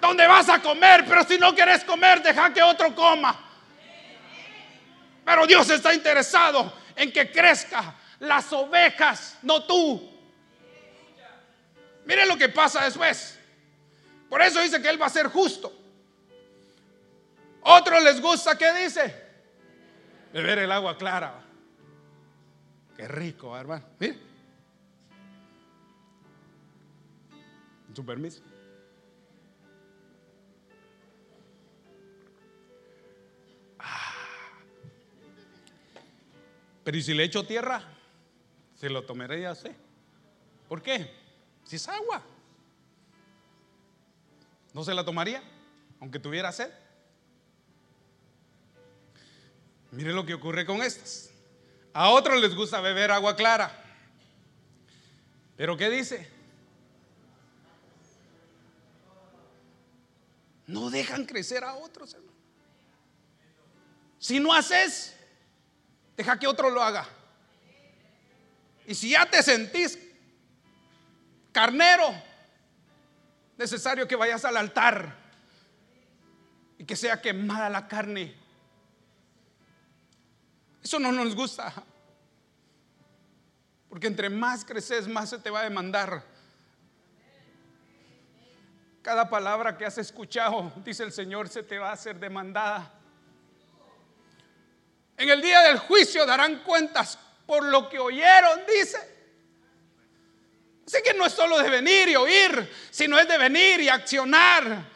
Donde vas a comer, pero si no quieres comer, deja que otro coma. Pero Dios está interesado en que crezca las ovejas, no tú. Mire lo que pasa después. Por eso dice que Él va a ser justo. Otros les gusta, ¿qué dice? Beber el agua clara. Qué rico, hermano. Mire. Su permiso. Ah. Pero ¿y si le echo tierra? Se lo tomaré ya. ¿Por qué? Si es agua. ¿No se la tomaría? Aunque tuviera sed. Mire lo que ocurre con estas. A otros les gusta beber agua clara. Pero ¿qué dice? No dejan crecer a otros, hermano. Si no haces, deja que otro lo haga. Y si ya te sentís carnero, necesario que vayas al altar y que sea quemada la carne. Eso no nos gusta. Porque entre más creces, más se te va a demandar. Cada palabra que has escuchado, dice el Señor, se te va a hacer demandada. En el día del juicio darán cuentas por lo que oyeron, dice. Así que no es solo de venir y oír, sino es de venir y accionar.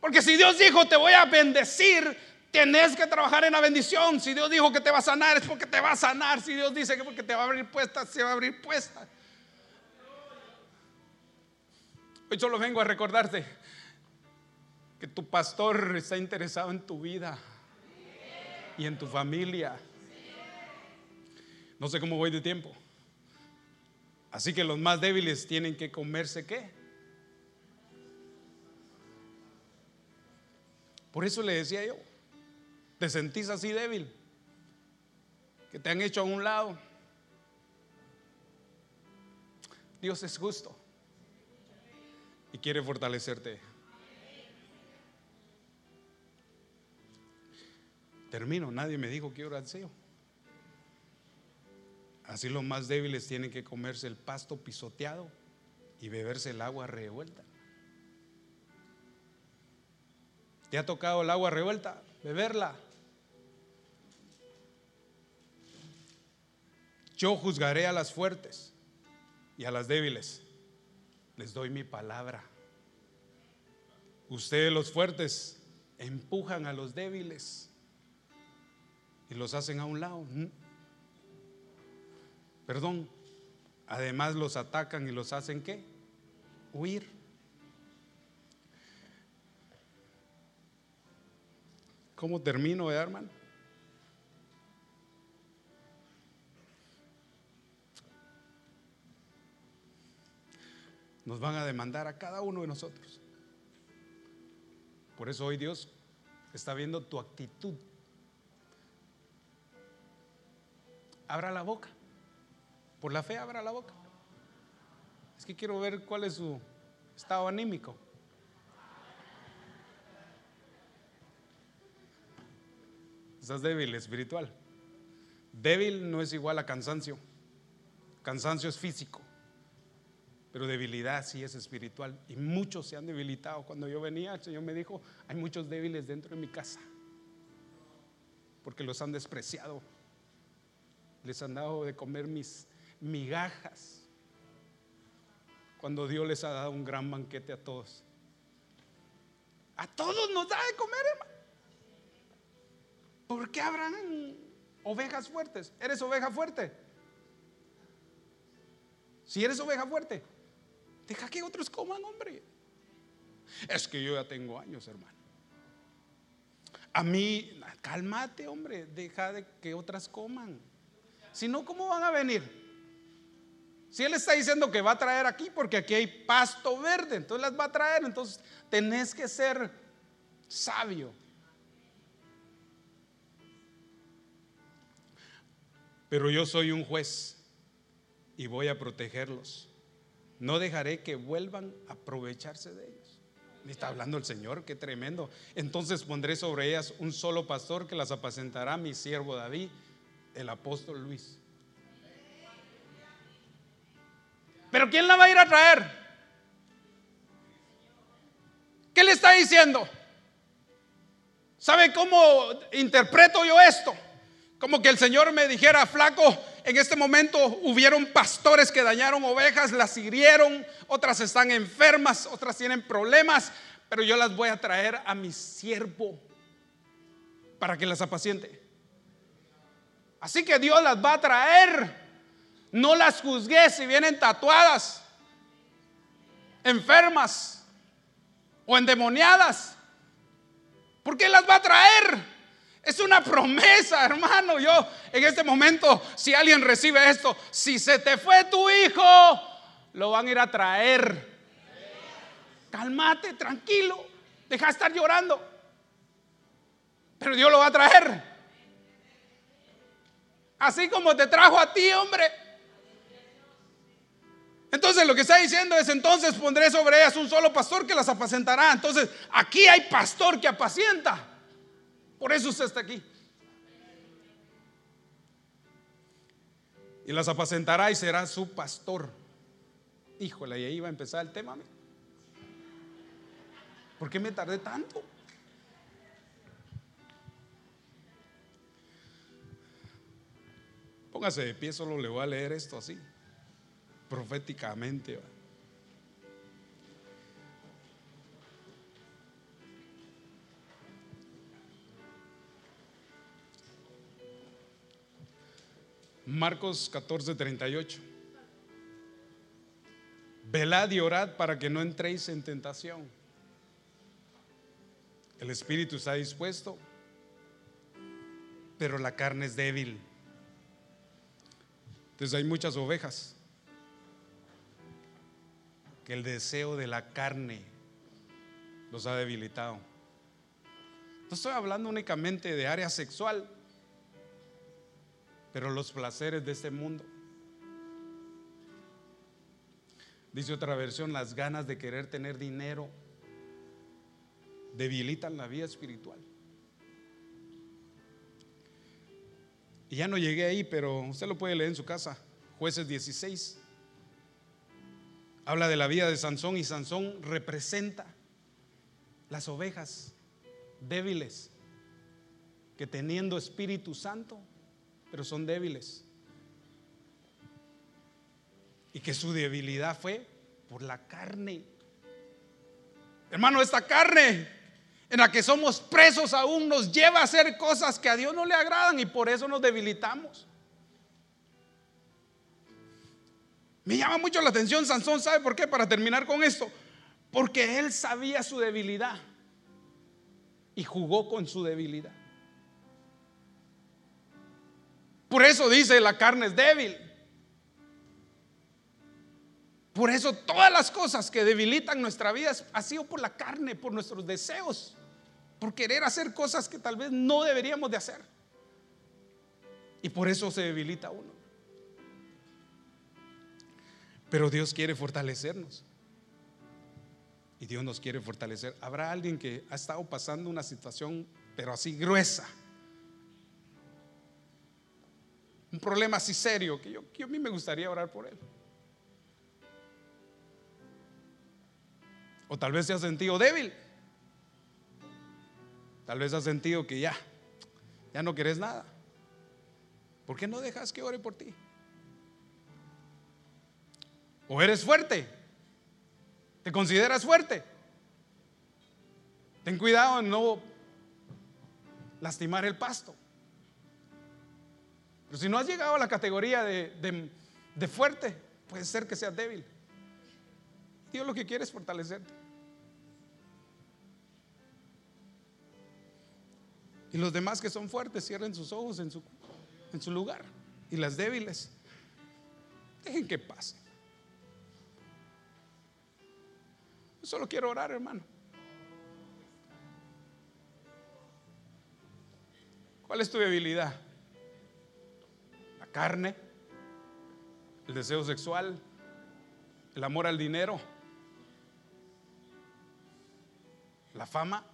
Porque si Dios dijo te voy a bendecir, Tienes que trabajar en la bendición. Si Dios dijo que te va a sanar, es porque te va a sanar. Si Dios dice que porque te va a abrir puestas, se va a abrir puestas. Hoy solo vengo a recordarte que tu pastor está interesado en tu vida y en tu familia. No sé cómo voy de tiempo. Así que los más débiles tienen que comerse qué? Por eso le decía yo, ¿te sentís así débil? Que te han hecho a un lado. Dios es justo y quiere fortalecerte. Termino, nadie me dijo que oración. Así los más débiles tienen que comerse el pasto pisoteado y beberse el agua revuelta. ¿Te ha tocado el agua revuelta? Beberla. Yo juzgaré a las fuertes y a las débiles. Les doy mi palabra. Ustedes los fuertes empujan a los débiles y los hacen a un lado. Perdón, además los atacan y los hacen qué? Huir. ¿Cómo termino, eh, hermano? Nos van a demandar a cada uno de nosotros. Por eso hoy Dios está viendo tu actitud. Abra la boca. Por la fe abra la boca. Es que quiero ver cuál es su estado anímico. Estás débil espiritual. Débil no es igual a cansancio. Cansancio es físico. Pero debilidad sí es espiritual. Y muchos se han debilitado. Cuando yo venía, el Señor me dijo, hay muchos débiles dentro de mi casa. Porque los han despreciado. Les han dado de comer mis migajas cuando Dios les ha dado un gran banquete a todos. A todos nos da de comer, hermano. ¿Por qué habrán ovejas fuertes? ¿Eres oveja fuerte? Si eres oveja fuerte, deja que otros coman, hombre. Es que yo ya tengo años, hermano. A mí, cálmate, hombre, deja de que otras coman. Si no, ¿cómo van a venir? Si Él está diciendo que va a traer aquí, porque aquí hay pasto verde, entonces las va a traer, entonces tenés que ser sabio. Pero yo soy un juez y voy a protegerlos. No dejaré que vuelvan a aprovecharse de ellos. Me está hablando el Señor, qué tremendo. Entonces pondré sobre ellas un solo pastor que las apacentará, mi siervo David, el apóstol Luis. Pero ¿quién la va a ir a traer? ¿Qué le está diciendo? ¿Sabe cómo interpreto yo esto? Como que el Señor me dijera, flaco, en este momento hubieron pastores que dañaron ovejas, las hirieron, otras están enfermas, otras tienen problemas, pero yo las voy a traer a mi siervo para que las apaciente. Así que Dios las va a traer no las juzgué si vienen tatuadas, enfermas, o endemoniadas. ¿Por qué las va a traer? Es una promesa, hermano. Yo en este momento, si alguien recibe esto, si se te fue tu hijo, lo van a ir a traer. Cálmate, tranquilo. Deja de estar llorando. Pero Dios lo va a traer. Así como te trajo a ti, hombre. Entonces lo que está diciendo es, entonces pondré sobre ellas un solo pastor que las apacentará. Entonces aquí hay pastor que apacienta. Por eso usted está aquí. Y las apacentará y será su pastor. Híjole, y ahí va a empezar el tema. ¿Por qué me tardé tanto? Póngase de pie, solo le voy a leer esto así, proféticamente. Marcos 14, 38. Velad y orad para que no entréis en tentación. El espíritu está dispuesto, pero la carne es débil. Entonces hay muchas ovejas que el deseo de la carne los ha debilitado. No estoy hablando únicamente de área sexual, pero los placeres de este mundo. Dice otra versión, las ganas de querer tener dinero debilitan la vida espiritual. Y ya no llegué ahí, pero usted lo puede leer en su casa. Jueces 16. Habla de la vida de Sansón y Sansón representa las ovejas débiles que teniendo Espíritu Santo, pero son débiles. Y que su debilidad fue por la carne. Hermano, esta carne en la que somos presos aún nos lleva a hacer cosas que a Dios no le agradan y por eso nos debilitamos. Me llama mucho la atención Sansón, ¿sabe por qué? Para terminar con esto. Porque él sabía su debilidad y jugó con su debilidad. Por eso dice la carne es débil. Por eso todas las cosas que debilitan nuestra vida ha sido por la carne, por nuestros deseos por querer hacer cosas que tal vez no deberíamos de hacer. Y por eso se debilita uno. Pero Dios quiere fortalecernos. Y Dios nos quiere fortalecer. Habrá alguien que ha estado pasando una situación, pero así gruesa. Un problema así serio, que yo, a mí me gustaría orar por él. O tal vez se ha sentido débil. Tal vez has sentido que ya, ya no querés nada. ¿Por qué no dejas que ore por ti? ¿O eres fuerte? ¿Te consideras fuerte? Ten cuidado en no lastimar el pasto. Pero si no has llegado a la categoría de, de fuerte, puede ser que seas débil. Dios lo que quiere es fortalecerte. Y los demás que son fuertes cierren sus ojos en su, en su lugar. Y las débiles, dejen que pase. Yo solo quiero orar, hermano. ¿Cuál es tu debilidad? Carne, el deseo sexual, el amor al dinero, la fama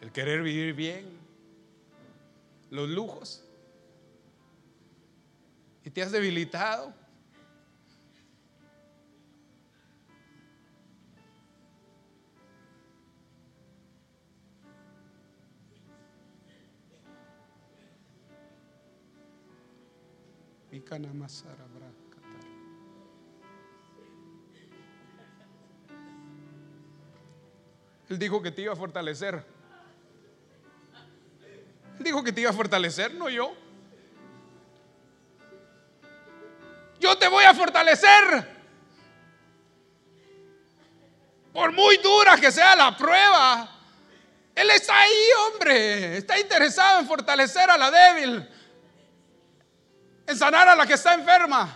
el querer vivir bien, los lujos. Y te has debilitado. Él dijo que te iba a fortalecer dijo que te iba a fortalecer, no yo. Yo te voy a fortalecer. Por muy dura que sea la prueba, Él está ahí, hombre. Está interesado en fortalecer a la débil, en sanar a la que está enferma.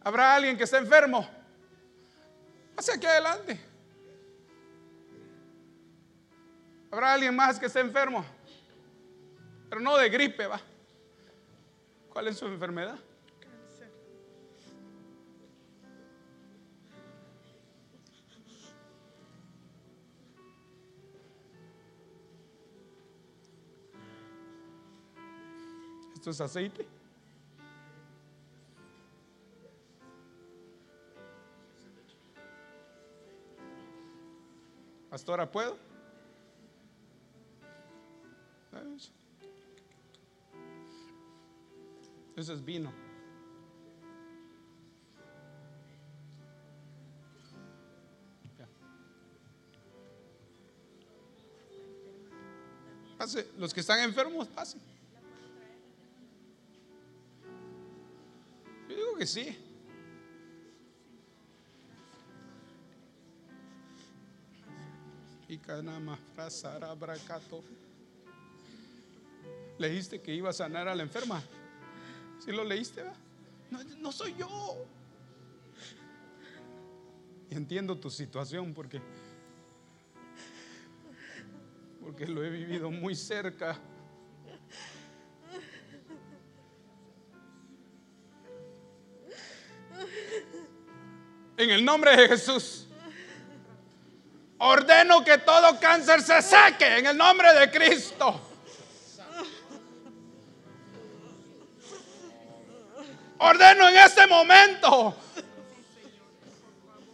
¿Habrá alguien que esté enfermo? Hacia aquí adelante. ¿Habrá alguien más que esté enfermo? Pero no de gripe, va. ¿Cuál es su enfermedad? ¿Esto es aceite? Pastora, ¿puedo? Eso es vino. Pase, los que están enfermos, pasen. Que sí. Leíste que iba a sanar a la enferma. Si lo leíste, No, no soy yo. Y entiendo tu situación porque porque lo he vivido muy cerca. En el nombre de Jesús. Ordeno que todo cáncer se seque en el nombre de Cristo. Ordeno en este momento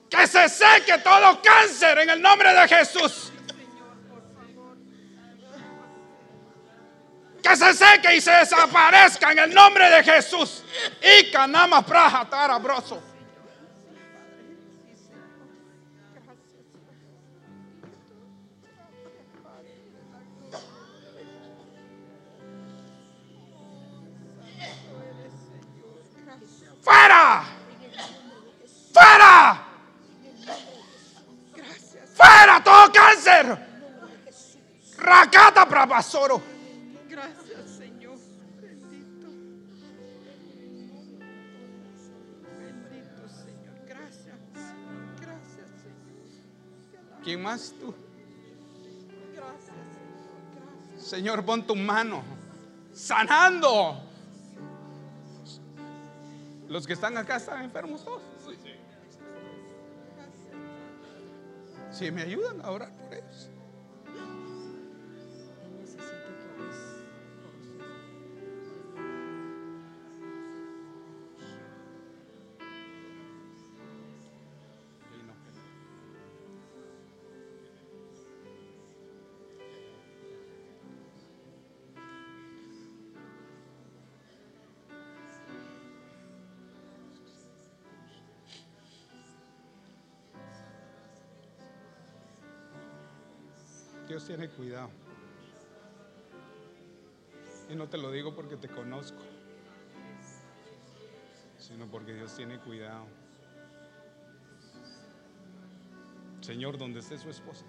que se seque todo cáncer en el nombre de Jesús. Que se seque y se desaparezca en el nombre de Jesús. Y canama praja tarabroso. ¡Fuera! ¡Fuera! ¡Fuera todo cáncer! Racata Prabasoro. Gracias, Señor. Bendito. Bendito, Señor. Gracias. Gracias, Señor. ¿Quién más tú? Gracias, Señor. Gracias. Señor, pon tu mano sanando. Los que están acá están enfermos todos. Si me ayudan a orar por ellos. Dios tiene cuidado. Y no te lo digo porque te conozco, sino porque Dios tiene cuidado. Señor, donde esté su esposa.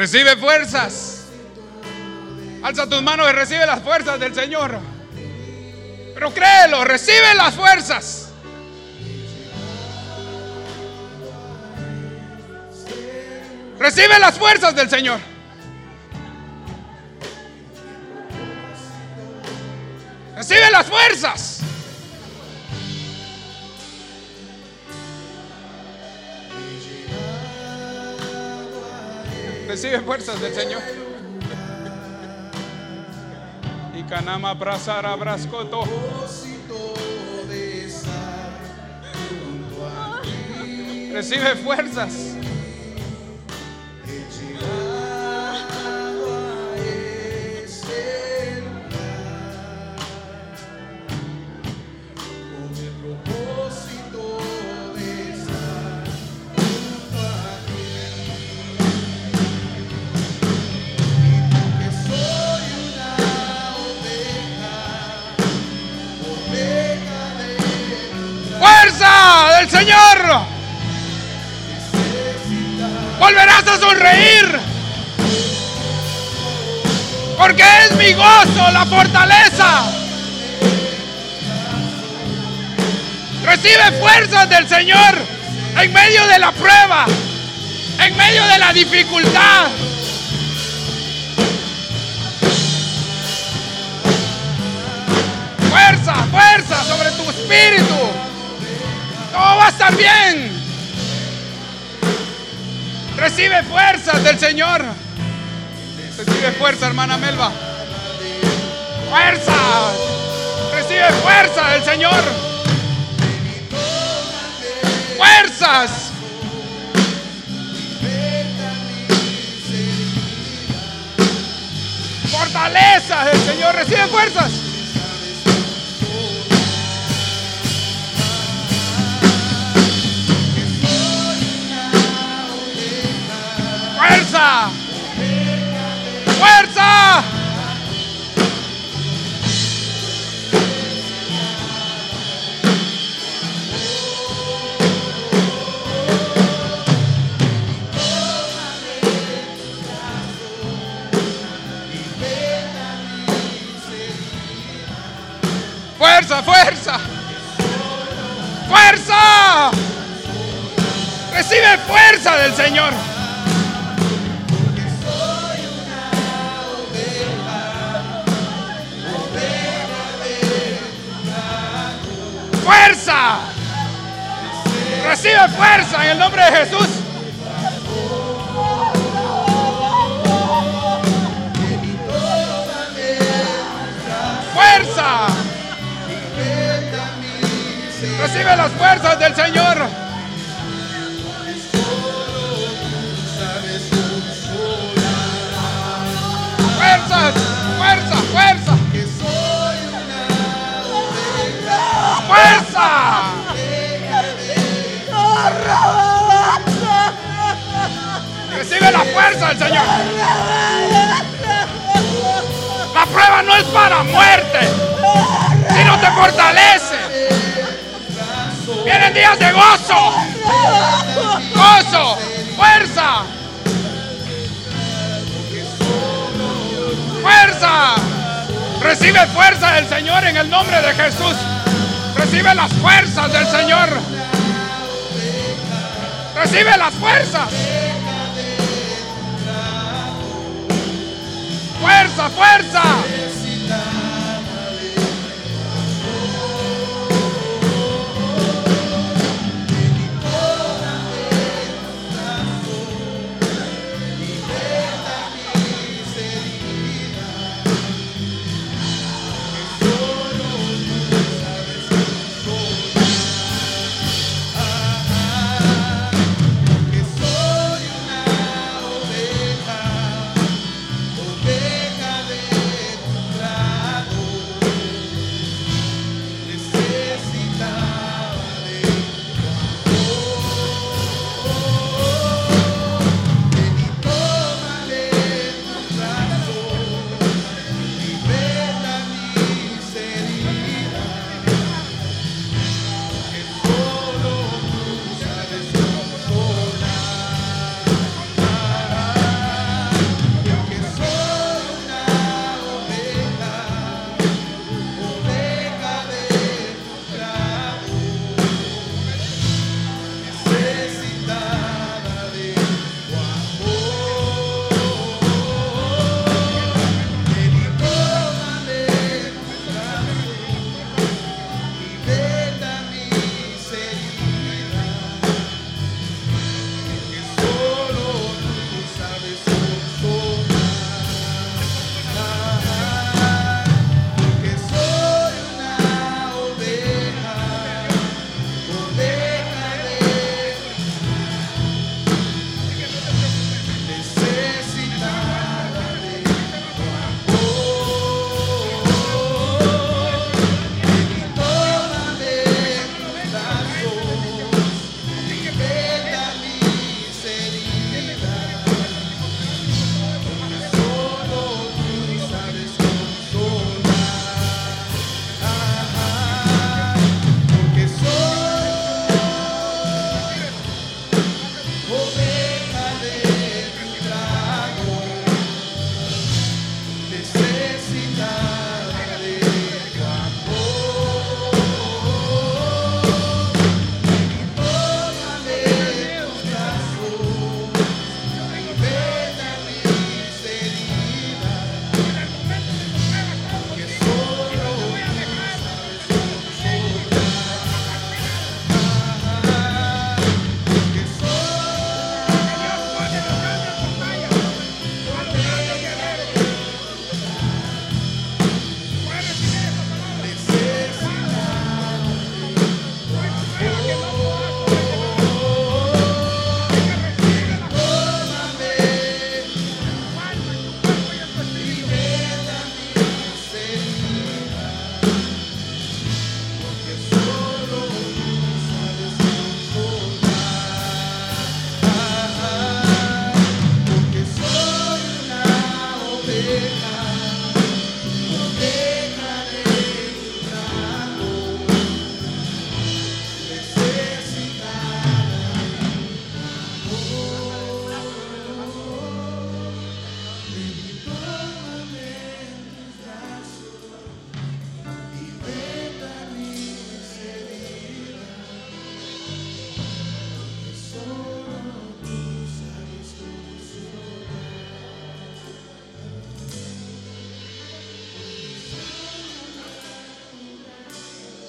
Recibe fuerzas. Alza tus manos y recibe las fuerzas del Señor. Pero créelo, recibe las fuerzas. Recibe las fuerzas del Señor. Recibe las fuerzas. Recibe fuerzas del Señor. Y Canama Brazara Brascoto. propósito de estar junto a ti. Recibe fuerzas. La fortaleza. Recibe fuerzas del Señor en medio de la prueba, en medio de la dificultad. Fuerza, fuerza sobre tu espíritu. Todo va a estar bien. Recibe fuerzas del Señor. Recibe fuerza, hermana Melba. Fuerza. Recibe fuerza del Señor. Fuerzas. Fortaleza del Señor. Recibe fuerzas.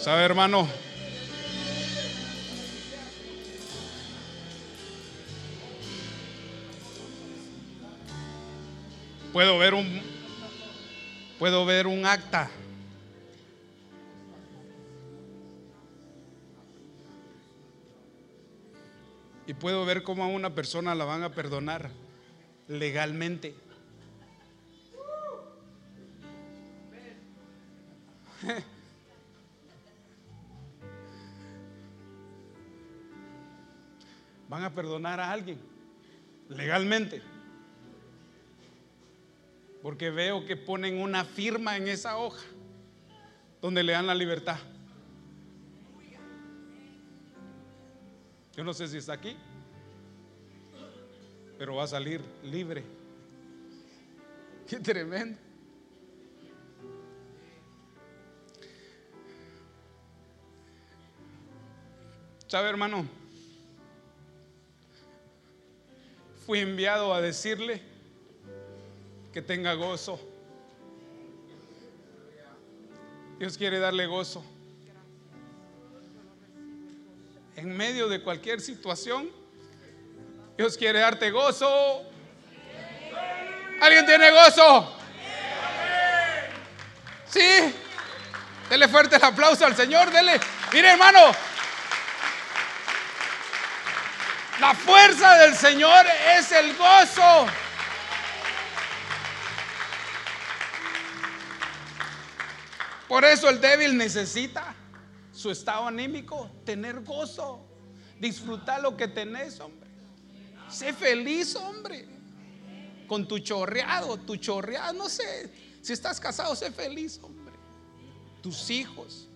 ¿Sabe, hermano? Puedo ver un puedo ver un acta y puedo ver cómo a una persona la van a perdonar legalmente. Van a perdonar a alguien legalmente. Porque veo que ponen una firma en esa hoja donde le dan la libertad. Yo no sé si está aquí, pero va a salir libre. Qué tremendo. ¿Sabe, hermano? Fui enviado a decirle que tenga gozo. Dios quiere darle gozo. En medio de cualquier situación, Dios quiere darte gozo. ¿Alguien tiene gozo? Sí. Dele fuerte el aplauso al Señor. Dele. Mire, hermano. La fuerza del Señor es el gozo. Por eso el débil necesita su estado anímico, tener gozo, disfrutar lo que tenés, hombre. Sé feliz, hombre. Con tu chorreado, tu chorreado, no sé. Si estás casado, sé feliz, hombre. Tus hijos.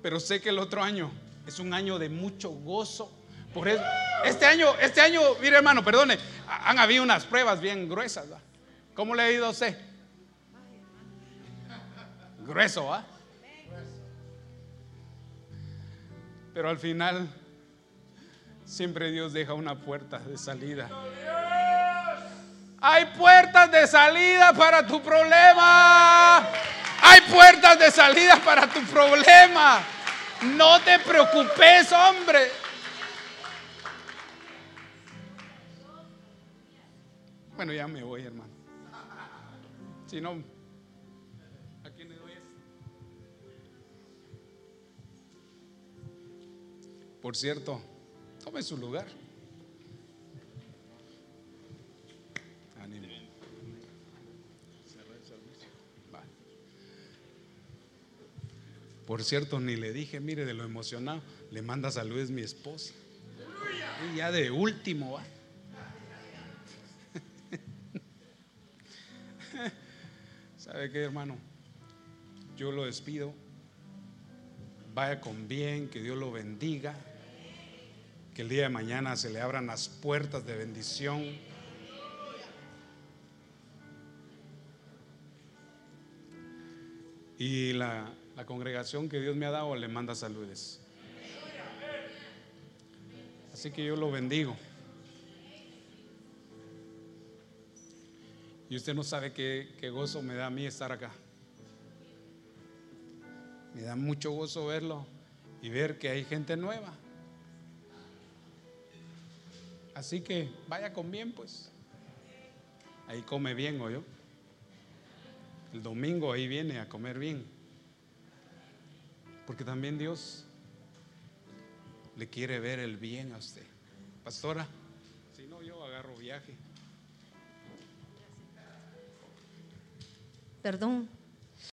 Pero sé que el otro año es un año de mucho gozo. Por eso, este año, este año, mire hermano, perdone, han habido unas pruebas bien gruesas. ¿Cómo le ha ido a usted? Grueso, ¿ah? Pero al final, siempre Dios deja una puerta de salida. Hay puertas de salida para tu problema. Hay puertas de salida para tu problema. No te preocupes, hombre. Bueno, ya me voy, hermano. Si no, ¿a quién le doy esto? Por cierto, tome su lugar. Por cierto, ni le dije, mire, de lo emocionado, le manda saludos mi esposa. Y ya de último, va. ¿Sabe qué, hermano? Yo lo despido. Vaya con bien, que Dios lo bendiga. Que el día de mañana se le abran las puertas de bendición. Y la, la congregación que Dios me ha dado le manda saludes. Así que yo lo bendigo. Y usted no sabe qué, qué gozo me da a mí estar acá. Me da mucho gozo verlo y ver que hay gente nueva. Así que vaya con bien, pues. Ahí come bien, o yo. El domingo ahí viene a comer bien. Porque también Dios le quiere ver el bien a usted. Pastora, si no, yo agarro viaje. Perdón,